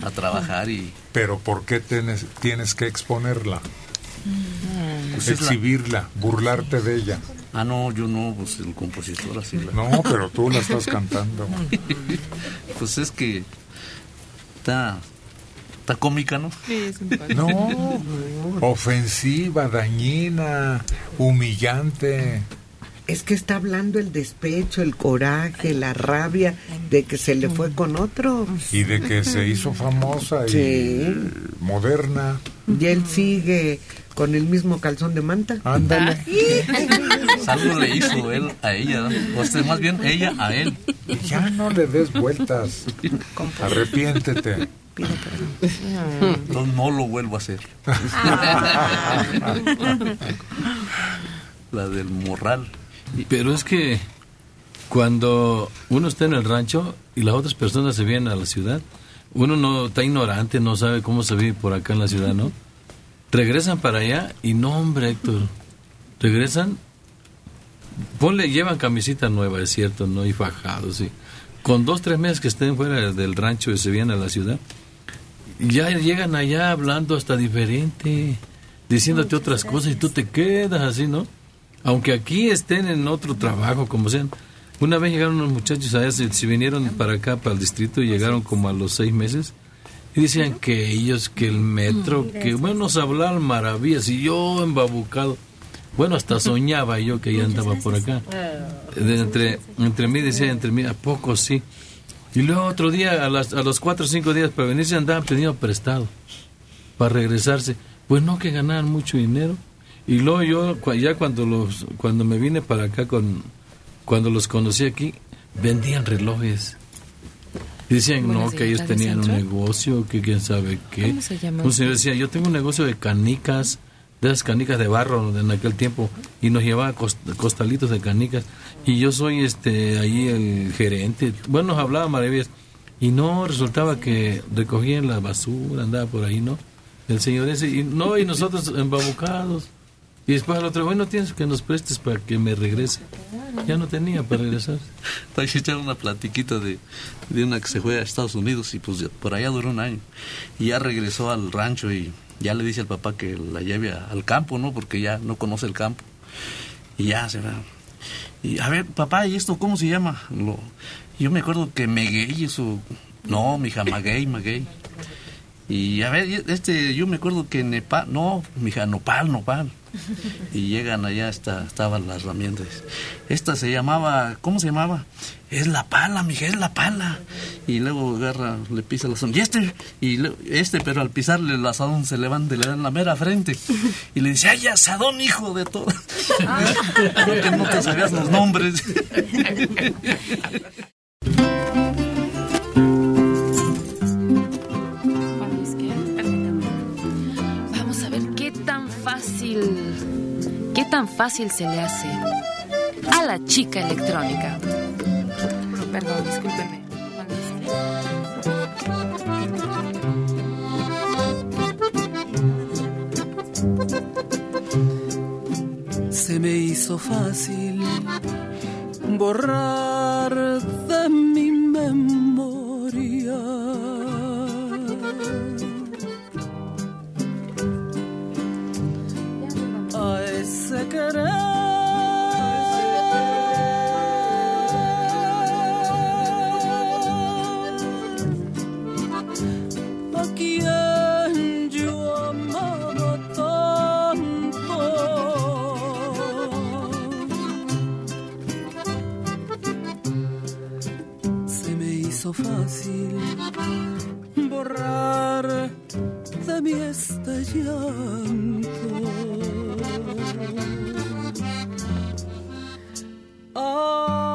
a trabajar y... Pero ¿por qué tienes, tienes que exponerla? Pues es la- exhibirla, burlarte de ella. Ah, no, yo no, pues el compositor así la... No, pero tú la estás cantando. pues es que está, está cómica, ¿no? No, ofensiva, dañina, humillante. Es que está hablando el despecho, el coraje, la rabia de que se le fue con otro. Y de que se hizo famosa y Sí. moderna. Y él sigue con el mismo calzón de manta. Ándale. Algo le hizo él a ella, ¿no? o sea, más bien ella a él. Ya no le des vueltas. Arrepiéntete. Entonces no lo vuelvo a hacer. La del morral. Pero es que cuando uno está en el rancho y las otras personas se vienen a la ciudad, uno no está ignorante, no sabe cómo se vive por acá en la ciudad, ¿no? Regresan para allá y no, hombre, Héctor, regresan, ponle, llevan camisita nueva, es cierto, ¿no? Y fajados, sí. Con dos, tres meses que estén fuera del rancho y se vienen a la ciudad, ya llegan allá hablando hasta diferente, diciéndote otras cosas y tú te quedas así, ¿no? Aunque aquí estén en otro trabajo, como sean. Una vez llegaron unos muchachos allá, se, se vinieron para acá, para el distrito, y llegaron como a los seis meses. Y decían que ellos, que el metro, que bueno, nos hablaban maravillas. Y yo embabucado. Bueno, hasta soñaba yo que ya andaba por acá. De entre, entre mí decía, entre mí, ¿a poco sí? Y luego otro día, a, las, a los cuatro o cinco días para venirse, andaban pidiendo prestado para regresarse. Pues no, que ganaban mucho dinero. Y luego yo, ya cuando, los, cuando me vine para acá, con, cuando los conocí aquí, vendían relojes. Y decían, ¿Como no, que ellos tenían un negocio, que quién sabe qué. ¿Cómo se llama? Un señor decía, yo tengo un negocio de canicas, de esas canicas de barro en aquel tiempo, y nos llevaba cos- costalitos de canicas. Y yo soy este ahí el gerente. Bueno, nos hablaba maravillas. Y no, resultaba que recogían la basura, andaba por ahí, ¿no? el señor ese, y no, y nosotros embabucados. Y después al otro, bueno, tienes que nos prestes para que me regrese. Ya no tenía para regresar. Echaron una platiquita de, de una que se fue a Estados Unidos y pues por allá duró un año. Y ya regresó al rancho y ya le dice al papá que la lleve al campo, ¿no? Porque ya no conoce el campo. Y ya se va. Y a ver, papá, ¿y esto cómo se llama? Yo me acuerdo que Meguey, eso. No, mija, Maguey, Maguey. Y a ver, este, yo me acuerdo que Nepal, no, mija, Nopal, Nopal. Y llegan allá, está, estaban las herramientas. Esta se llamaba, ¿cómo se llamaba? Es la pala, mija, es la pala. Y luego agarra, le pisa la azón. Y este, y le- este, pero al pisarle el asadón se levanta y le da en la mera frente. Y le dice, ay, asadón, hijo de todo. Creo que no te sabías los nombres. fácil, qué tan fácil se le hace a la chica electrónica. Perdón, discúlpeme. Se me hizo fácil borrar de mi memoria fácil borrar de mi este llanto. Ahora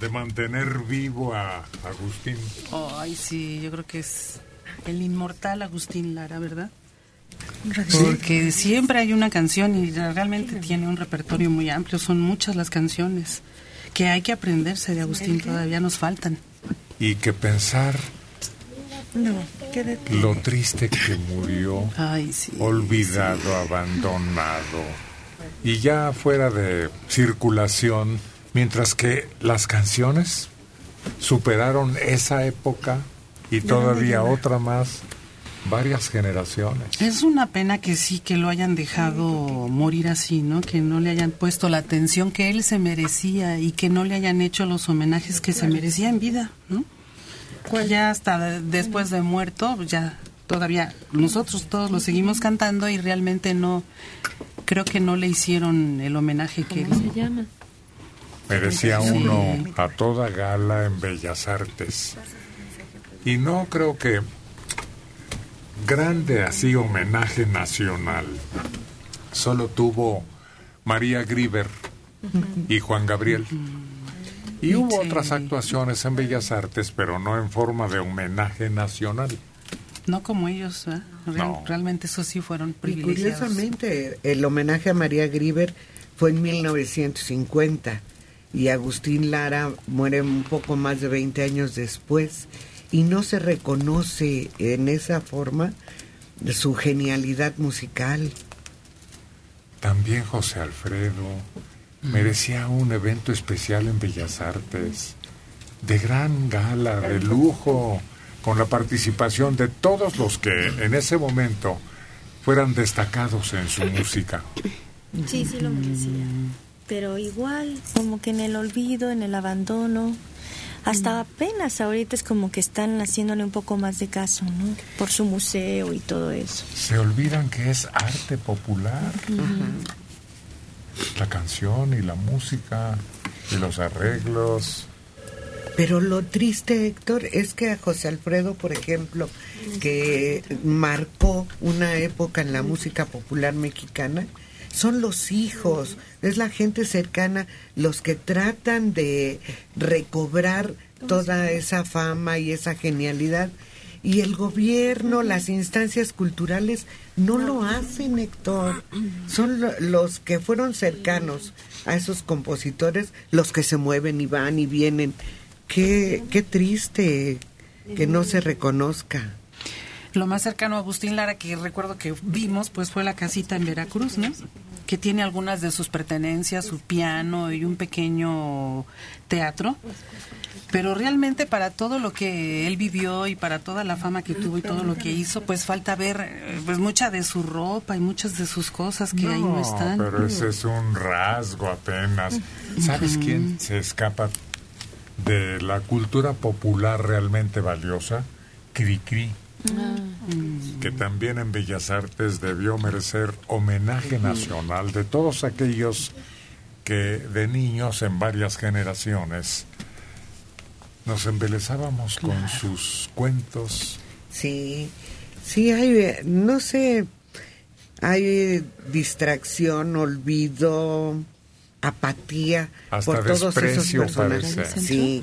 de mantener vivo a Agustín. Ay, sí, yo creo que es el inmortal Agustín Lara, ¿verdad? Sí. Porque siempre hay una canción y realmente tiene un repertorio muy amplio. Son muchas las canciones que hay que aprenderse de Agustín, todavía nos faltan. Y que pensar No, lo triste que murió, Ay, sí. olvidado, abandonado, y ya fuera de circulación, mientras que las canciones superaron esa época y todavía otra más, varias generaciones. Es una pena que sí, que lo hayan dejado morir así, ¿no? Que no le hayan puesto la atención que él se merecía y que no le hayan hecho los homenajes que se merecía en vida, ¿no? Ya hasta de- después de muerto, pues ya todavía nosotros todos lo seguimos cantando y realmente no, creo que no le hicieron el homenaje que ¿Cómo él... se llama? Merecía uno a toda gala en Bellas Artes. Y no creo que grande así homenaje nacional. Solo tuvo María Grieber y Juan Gabriel. Y hubo otras actuaciones en Bellas Artes, pero no en forma de homenaje nacional. No como ellos, No. Realmente esos sí fueron Y curiosamente, el homenaje a María Grieber fue en 1950 y Agustín Lara muere un poco más de 20 años después y no se reconoce en esa forma su genialidad musical. También José Alfredo merecía un evento especial en Bellas Artes, de gran gala, de lujo, con la participación de todos los que en ese momento fueran destacados en su música. Sí, sí lo merecía. Pero igual, como que en el olvido, en el abandono, hasta apenas ahorita es como que están haciéndole un poco más de caso, ¿no? Por su museo y todo eso. Se olvidan que es arte popular, la canción y la música y los arreglos. Pero lo triste, Héctor, es que a José Alfredo, por ejemplo, que marcó una época en la música popular mexicana, son los hijos, es la gente cercana los que tratan de recobrar toda esa fama y esa genialidad. Y el gobierno, las instancias culturales no lo hacen, Héctor. Son lo- los que fueron cercanos a esos compositores los que se mueven y van y vienen. Qué, qué triste que no se reconozca. Lo más cercano a Agustín Lara que recuerdo que vimos, pues fue la casita en Veracruz, ¿no? Que tiene algunas de sus pertenencias, su piano y un pequeño teatro. Pero realmente para todo lo que él vivió y para toda la fama que tuvo y todo lo que hizo, pues falta ver eh, pues mucha de su ropa y muchas de sus cosas que ahí no están. pero ese es un rasgo apenas. ¿Sabes Ujú. quién se escapa de la cultura popular realmente valiosa? Cricri, que también en Bellas Artes debió merecer homenaje nacional de todos aquellos que de niños en varias generaciones nos embelezábamos con sus cuentos. Sí, sí, hay, eh, no sé, hay distracción, olvido, apatía Hasta por todos esos personajes. Sí,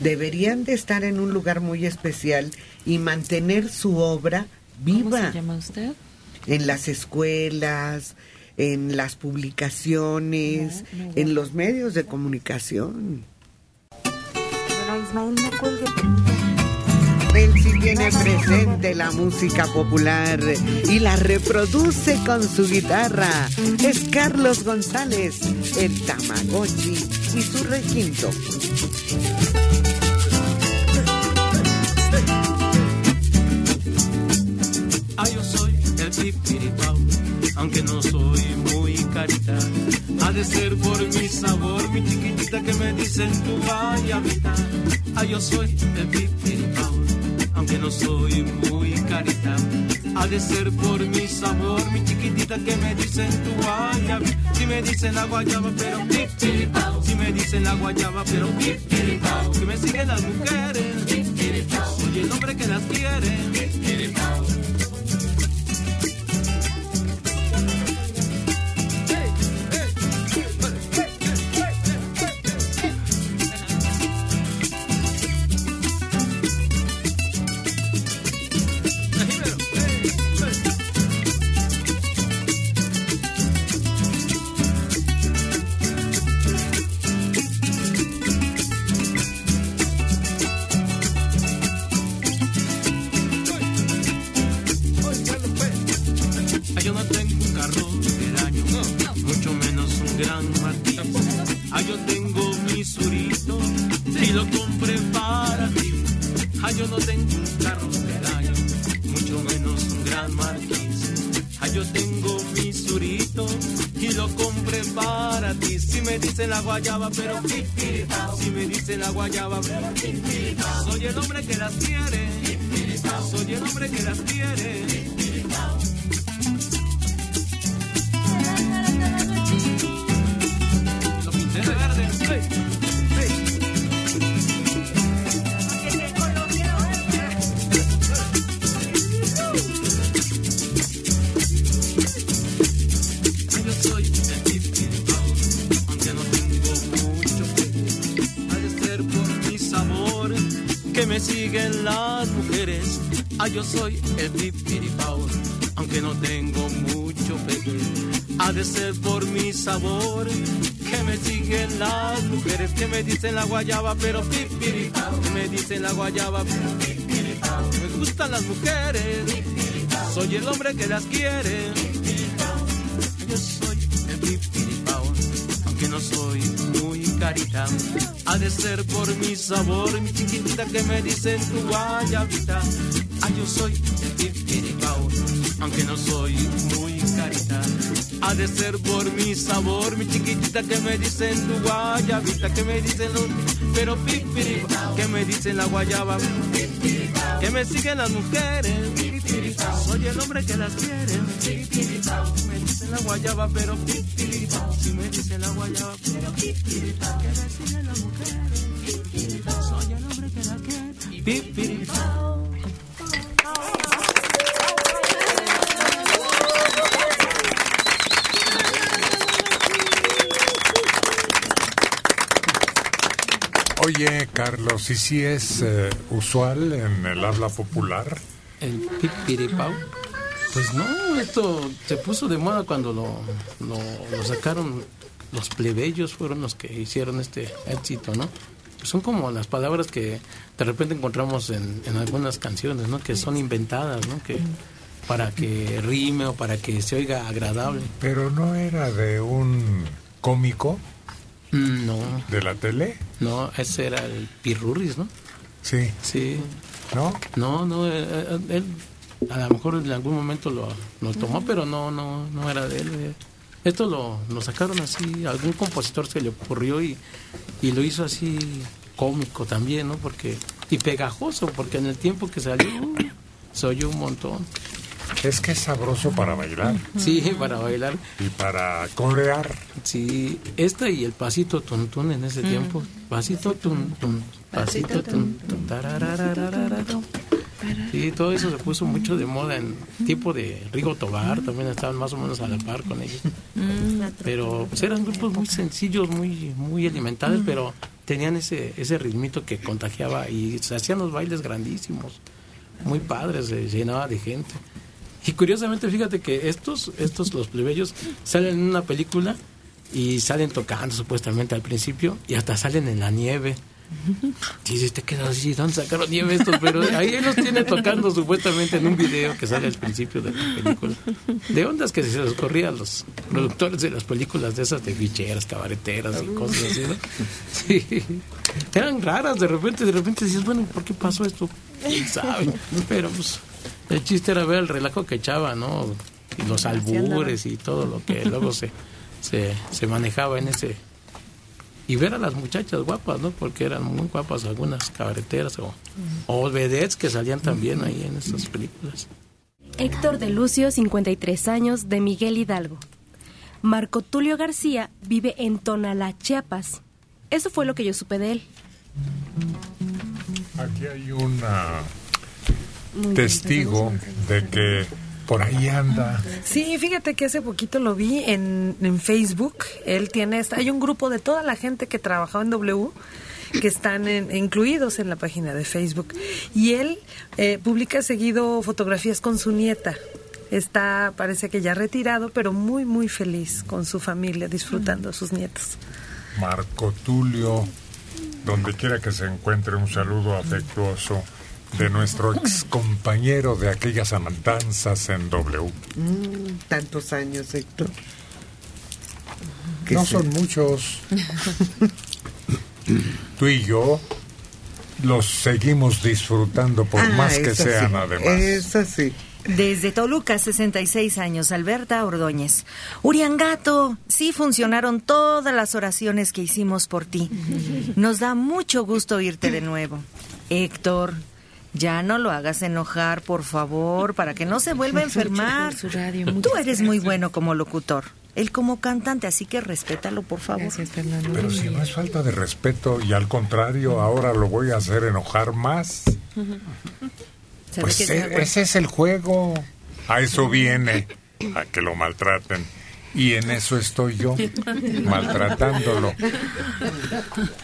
deberían de estar en un lugar muy especial y mantener su obra viva. ¿Cómo se llama usted? En las escuelas, en las publicaciones, en los medios de comunicación. Él sí tiene presente la música popular y la reproduce con su guitarra. Es Carlos González, el Tamagotchi y su requinto. Ah, yo soy el pipiripao, aunque no soy muy carita. Ha de ser por mi sabor, mi chiquitita que me dicen tu guayabita. Ah, yo soy el pipiripao, aunque no soy muy carita. Ha de ser por mi sabor, mi chiquitita que me dicen tu guayabita. Si me dicen la guayaba, pero pipiripao. Si me dicen la guayaba, pero pipiripao. Que me siguen las mujeres, soy el hombre que las quiere. Pero pipiripao. Me dicen la guayaba. Me gustan las mujeres, soy el hombre que las quiere. Yo soy el pipiripao, aunque no soy muy carita. Ha de ser por mi sabor, mi chiquitita que me dicen tu guayabita. Ah, yo soy el pipiripao, aunque no soy muy carita. Ha de ser por mi sabor, mi chiquitita que me dicen tu guayabita, que me dicen. Pero pipiripao, que me dicen la guayaba, que me siguen las mujeres. Soy el hombre que las quiere. Me dicen la guayaba, pero si Carlos, ¿y si es eh, usual en el habla popular? El pipiripao. Pues no, esto se puso de moda cuando lo, lo, lo sacaron. Los plebeyos fueron los que hicieron este éxito, ¿no? Son como las palabras que de repente encontramos en, en algunas canciones, ¿no? Que son inventadas, ¿no? Que para que rime o para que se oiga agradable. Pero no era de un cómico No, de la tele. no, ese era el Pirurris, ¿no? Sí. Sí. ¿No? No, no, eh, eh, él a lo mejor en algún momento lo, lo tomó, pero no, no, no era de él. eh. Esto lo, lo sacaron así, algún compositor se le ocurrió y, y lo hizo así cómico también, ¿no? Porque, y pegajoso, porque en el tiempo que salió uh, se oyó un montón. Es que es sabroso para bailar Sí, para bailar. y para corear. Sí, esta y el pasito tuntún en ese Mm. tiempo. Pasito tuntún, pasito tuntún. Sí, todo eso se puso mucho de moda en tipo de Rigo Tobar, también estaban más o menos a la par con ellos. Pero pues, eran grupos muy sencillos, muy muy elementales, pero tenían ese ese ritmito que contagiaba y se hacían los bailes grandísimos, muy padres, se llenaba de gente. Y curiosamente, fíjate que estos, estos los plebeyos, salen en una película y salen tocando supuestamente al principio y hasta salen en la nieve. Y te quedas así, ¿dónde sacaron nieve estos? Pero ahí los tiene tocando supuestamente en un video que sale al principio de la película. De ondas que se les ocurría a los productores de las películas de esas de ficheras, cabareteras y cosas así, ¿no? Sí. Eran raras, de repente, de repente dices, bueno, ¿por qué pasó esto? ¿Quién sabe? Pero pues el chiste era ver el relajo que echaba, ¿no? Y los albures y todo lo que luego se, se, se manejaba en ese... Y ver a las muchachas guapas, ¿no? Porque eran muy guapas algunas cabareteras o, o vedettes que salían también ahí en esas películas. Héctor de Lucio, 53 años, de Miguel Hidalgo. Marco Tulio García vive en Tonalá, Chiapas. Eso fue lo que yo supe de él. Aquí hay una testigo de que por ahí anda. Sí, fíjate que hace poquito lo vi en, en Facebook. Él tiene, hay un grupo de toda la gente que trabajaba en W que están en- incluidos en la página de Facebook. Y él eh, publica seguido fotografías con su nieta. Está, parece que ya retirado, pero muy, muy feliz con su familia, disfrutando a sus nietos. Marco Tulio, donde quiera que se encuentre, un saludo afectuoso de nuestro ex compañero de aquellas andanzas en W. Mm, tantos años, Héctor. No son muchos. Tú y yo los seguimos disfrutando por Ah, más que sean sí, además. Eso sí. Desde Toluca, 66 años, Alberta Ordóñez. Uriangato, sí funcionaron todas las oraciones que hicimos por ti. Nos da mucho gusto oírte de nuevo. Héctor, ya no lo hagas enojar, por favor, para que no se vuelva a enfermar. Tú eres muy bueno como locutor. Él como cantante, así que respétalo, por favor. Pero si no es falta de respeto y al contrario, ahora lo voy a hacer enojar más. Pues e- ese es el juego. A eso viene, a que lo maltraten. Y en eso estoy yo, maltratándolo.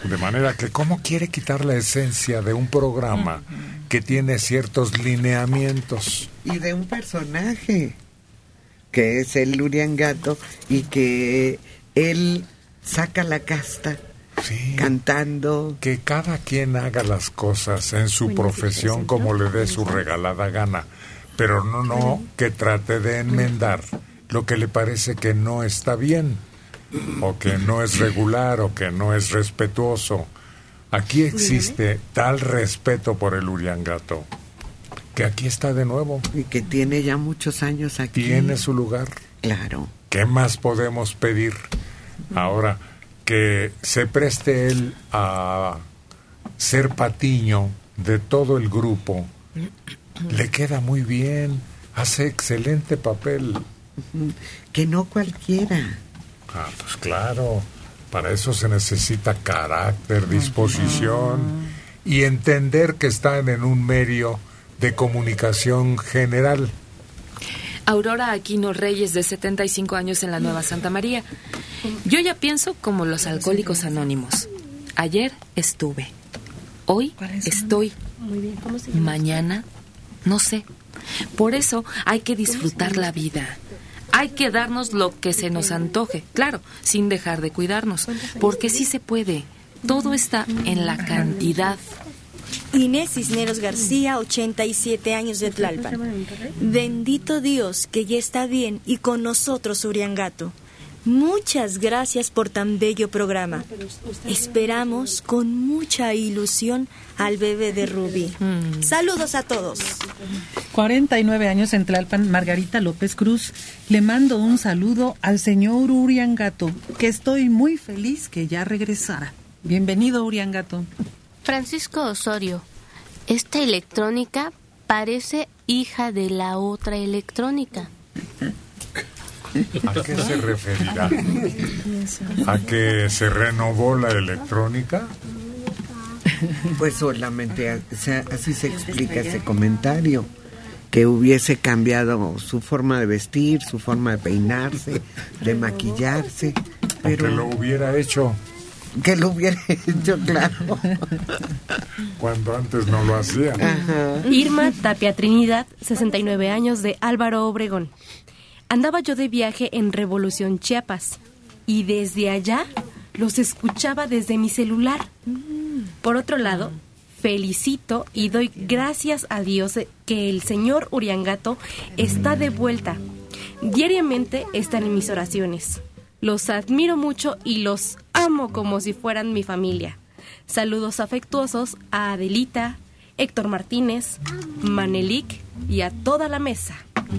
De manera que, ¿cómo quiere quitar la esencia de un programa que tiene ciertos lineamientos? Y de un personaje que es el Uriangato y que él saca la casta cantando. Que cada quien haga las cosas en su profesión como le dé su regalada gana, pero no, no que trate de enmendar lo que le parece que no está bien, o que no es regular, o que no es respetuoso. Aquí existe tal respeto por el Uriangato, que aquí está de nuevo. Y que tiene ya muchos años aquí. Tiene su lugar. Claro. ¿Qué más podemos pedir? Ahora, que se preste él a ser patiño de todo el grupo, le queda muy bien, hace excelente papel. Que no cualquiera. Ah, pues claro, para eso se necesita carácter, disposición y entender que están en un medio de comunicación general. Aurora Aquino Reyes, de 75 años en la Nueva Santa María. Yo ya pienso como los alcohólicos anónimos. Ayer estuve. Hoy estoy. Mañana no sé. Por eso hay que disfrutar la vida. Hay que darnos lo que se nos antoje, claro, sin dejar de cuidarnos, porque sí se puede. Todo está en la cantidad. Inés Cisneros García, 87 años de Tlalpan. Bendito Dios que ya está bien y con nosotros Uriangato. Muchas gracias por tan bello programa. Esperamos con mucha ilusión al bebé de Rubí. Saludos a todos. 49 años en Tlalpan, Margarita López Cruz. Le mando un saludo al señor Uriangato, que estoy muy feliz que ya regresara. Bienvenido, Uriangato. Francisco Osorio, esta electrónica parece hija de la otra electrónica. ¿A qué se referirá? ¿A que se renovó la electrónica? Pues solamente así se explica ese comentario. Que hubiese cambiado su forma de vestir, su forma de peinarse, de maquillarse. Pero Que lo hubiera hecho que lo hubiera hecho, claro. cuando antes no lo hacía. Irma Tapia Trinidad, 69 años de Álvaro Obregón. Andaba yo de viaje en Revolución Chiapas y desde allá los escuchaba desde mi celular. Por otro lado, felicito y doy gracias a Dios que el señor Uriangato está de vuelta. Diariamente están en mis oraciones. Los admiro mucho y los amo como si fueran mi familia. Saludos afectuosos a Adelita, Héctor Martínez, Manelik y a toda la mesa.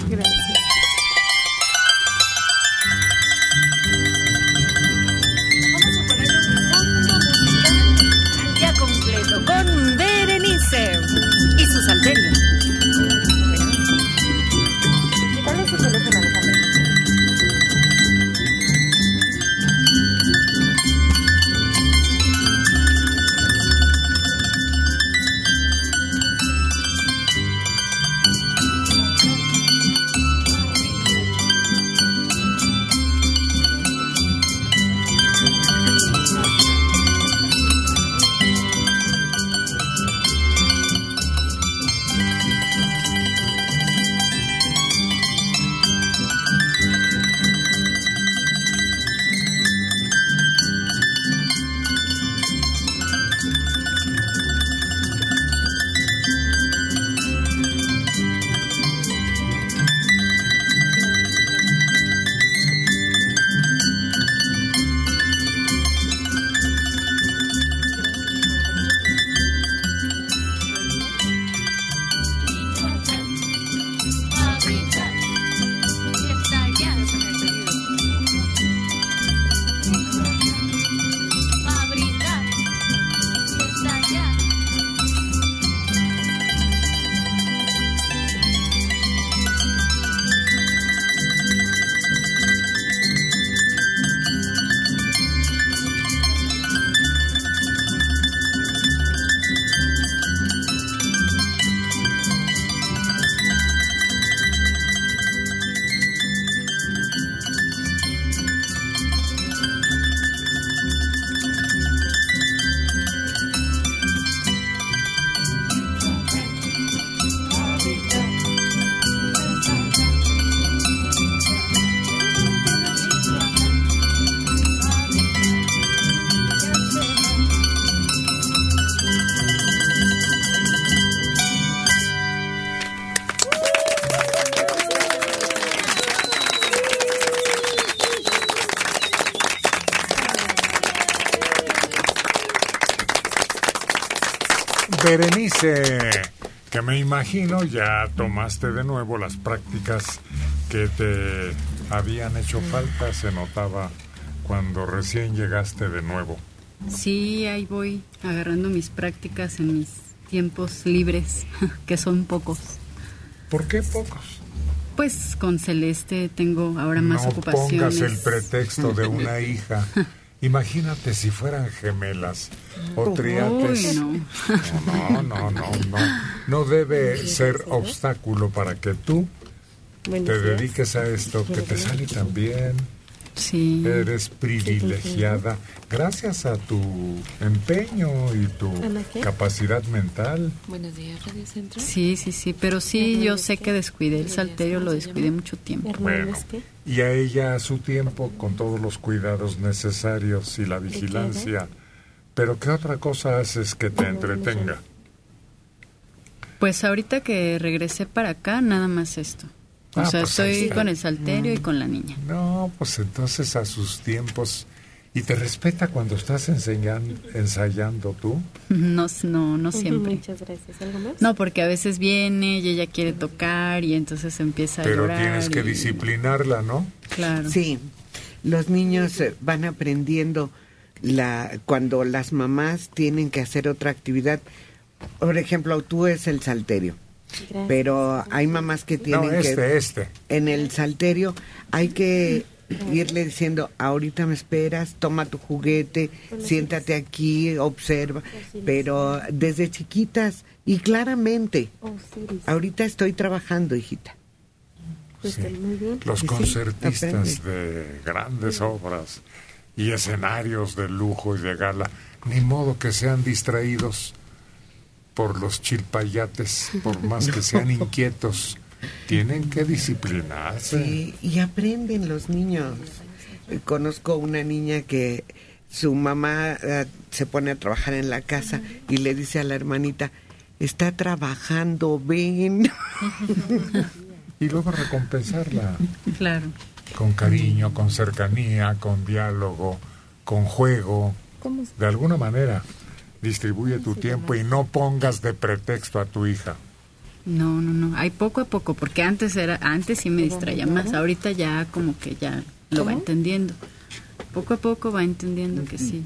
Gracias. Y su salterio. Imagino ya tomaste de nuevo las prácticas que te habían hecho falta, se notaba cuando recién llegaste de nuevo. Sí, ahí voy agarrando mis prácticas en mis tiempos libres, que son pocos. ¿Por qué pocos? Pues con Celeste tengo ahora más no ocupaciones. pongas el pretexto de una hija. Imagínate si fueran gemelas o triates. no. No, no, no, no. No debe ser obstáculo para que tú te dediques a esto, que te sale tan bien. Sí. Eres privilegiada gracias a tu empeño y tu capacidad mental. Buenos días, Radio Centro. Sí, sí, sí, pero sí, yo sé que descuidé el salterio, lo descuidé mucho tiempo. Bueno, y a ella a su tiempo con todos los cuidados necesarios y la vigilancia. Pero ¿qué otra cosa haces que te entretenga? Pues ahorita que regresé para acá, nada más esto. O Ah, sea, pues estoy con el salterio y con la niña. No, pues entonces a sus tiempos. ¿Y te respeta cuando estás enseñan- ensayando tú? No, no, no siempre. Muchas gracias. ¿Algo más? No, porque a veces viene y ella quiere tocar y entonces empieza a Pero llorar. tienes que y- disciplinarla, ¿no? Claro. Sí, los niños eh, van aprendiendo la cuando las mamás tienen que hacer otra actividad. Por ejemplo, tú es el salterio. Gracias. Pero hay mamás que tienen este, que este. en el salterio hay que irle diciendo, ahorita me esperas, toma tu juguete, siéntate aquí, observa, pero desde chiquitas y claramente, ahorita estoy trabajando, hijita. Pues Sí. Los concertistas de grandes obras y escenarios de lujo y de gala, ni modo que sean distraídos por los chilpayates, por más que sean inquietos, tienen que disciplinarse. Sí, y aprenden los niños. Conozco una niña que su mamá eh, se pone a trabajar en la casa y le dice a la hermanita, está trabajando, ven. Y luego recompensarla Claro. con cariño, con cercanía, con diálogo, con juego. ¿Cómo De alguna manera, distribuye tu tiempo y no pongas de pretexto a tu hija. No, no, no. Hay poco a poco, porque antes era, antes sí me distraía más. Ahorita ya como que ya lo va entendiendo. Poco a poco va entendiendo que sí.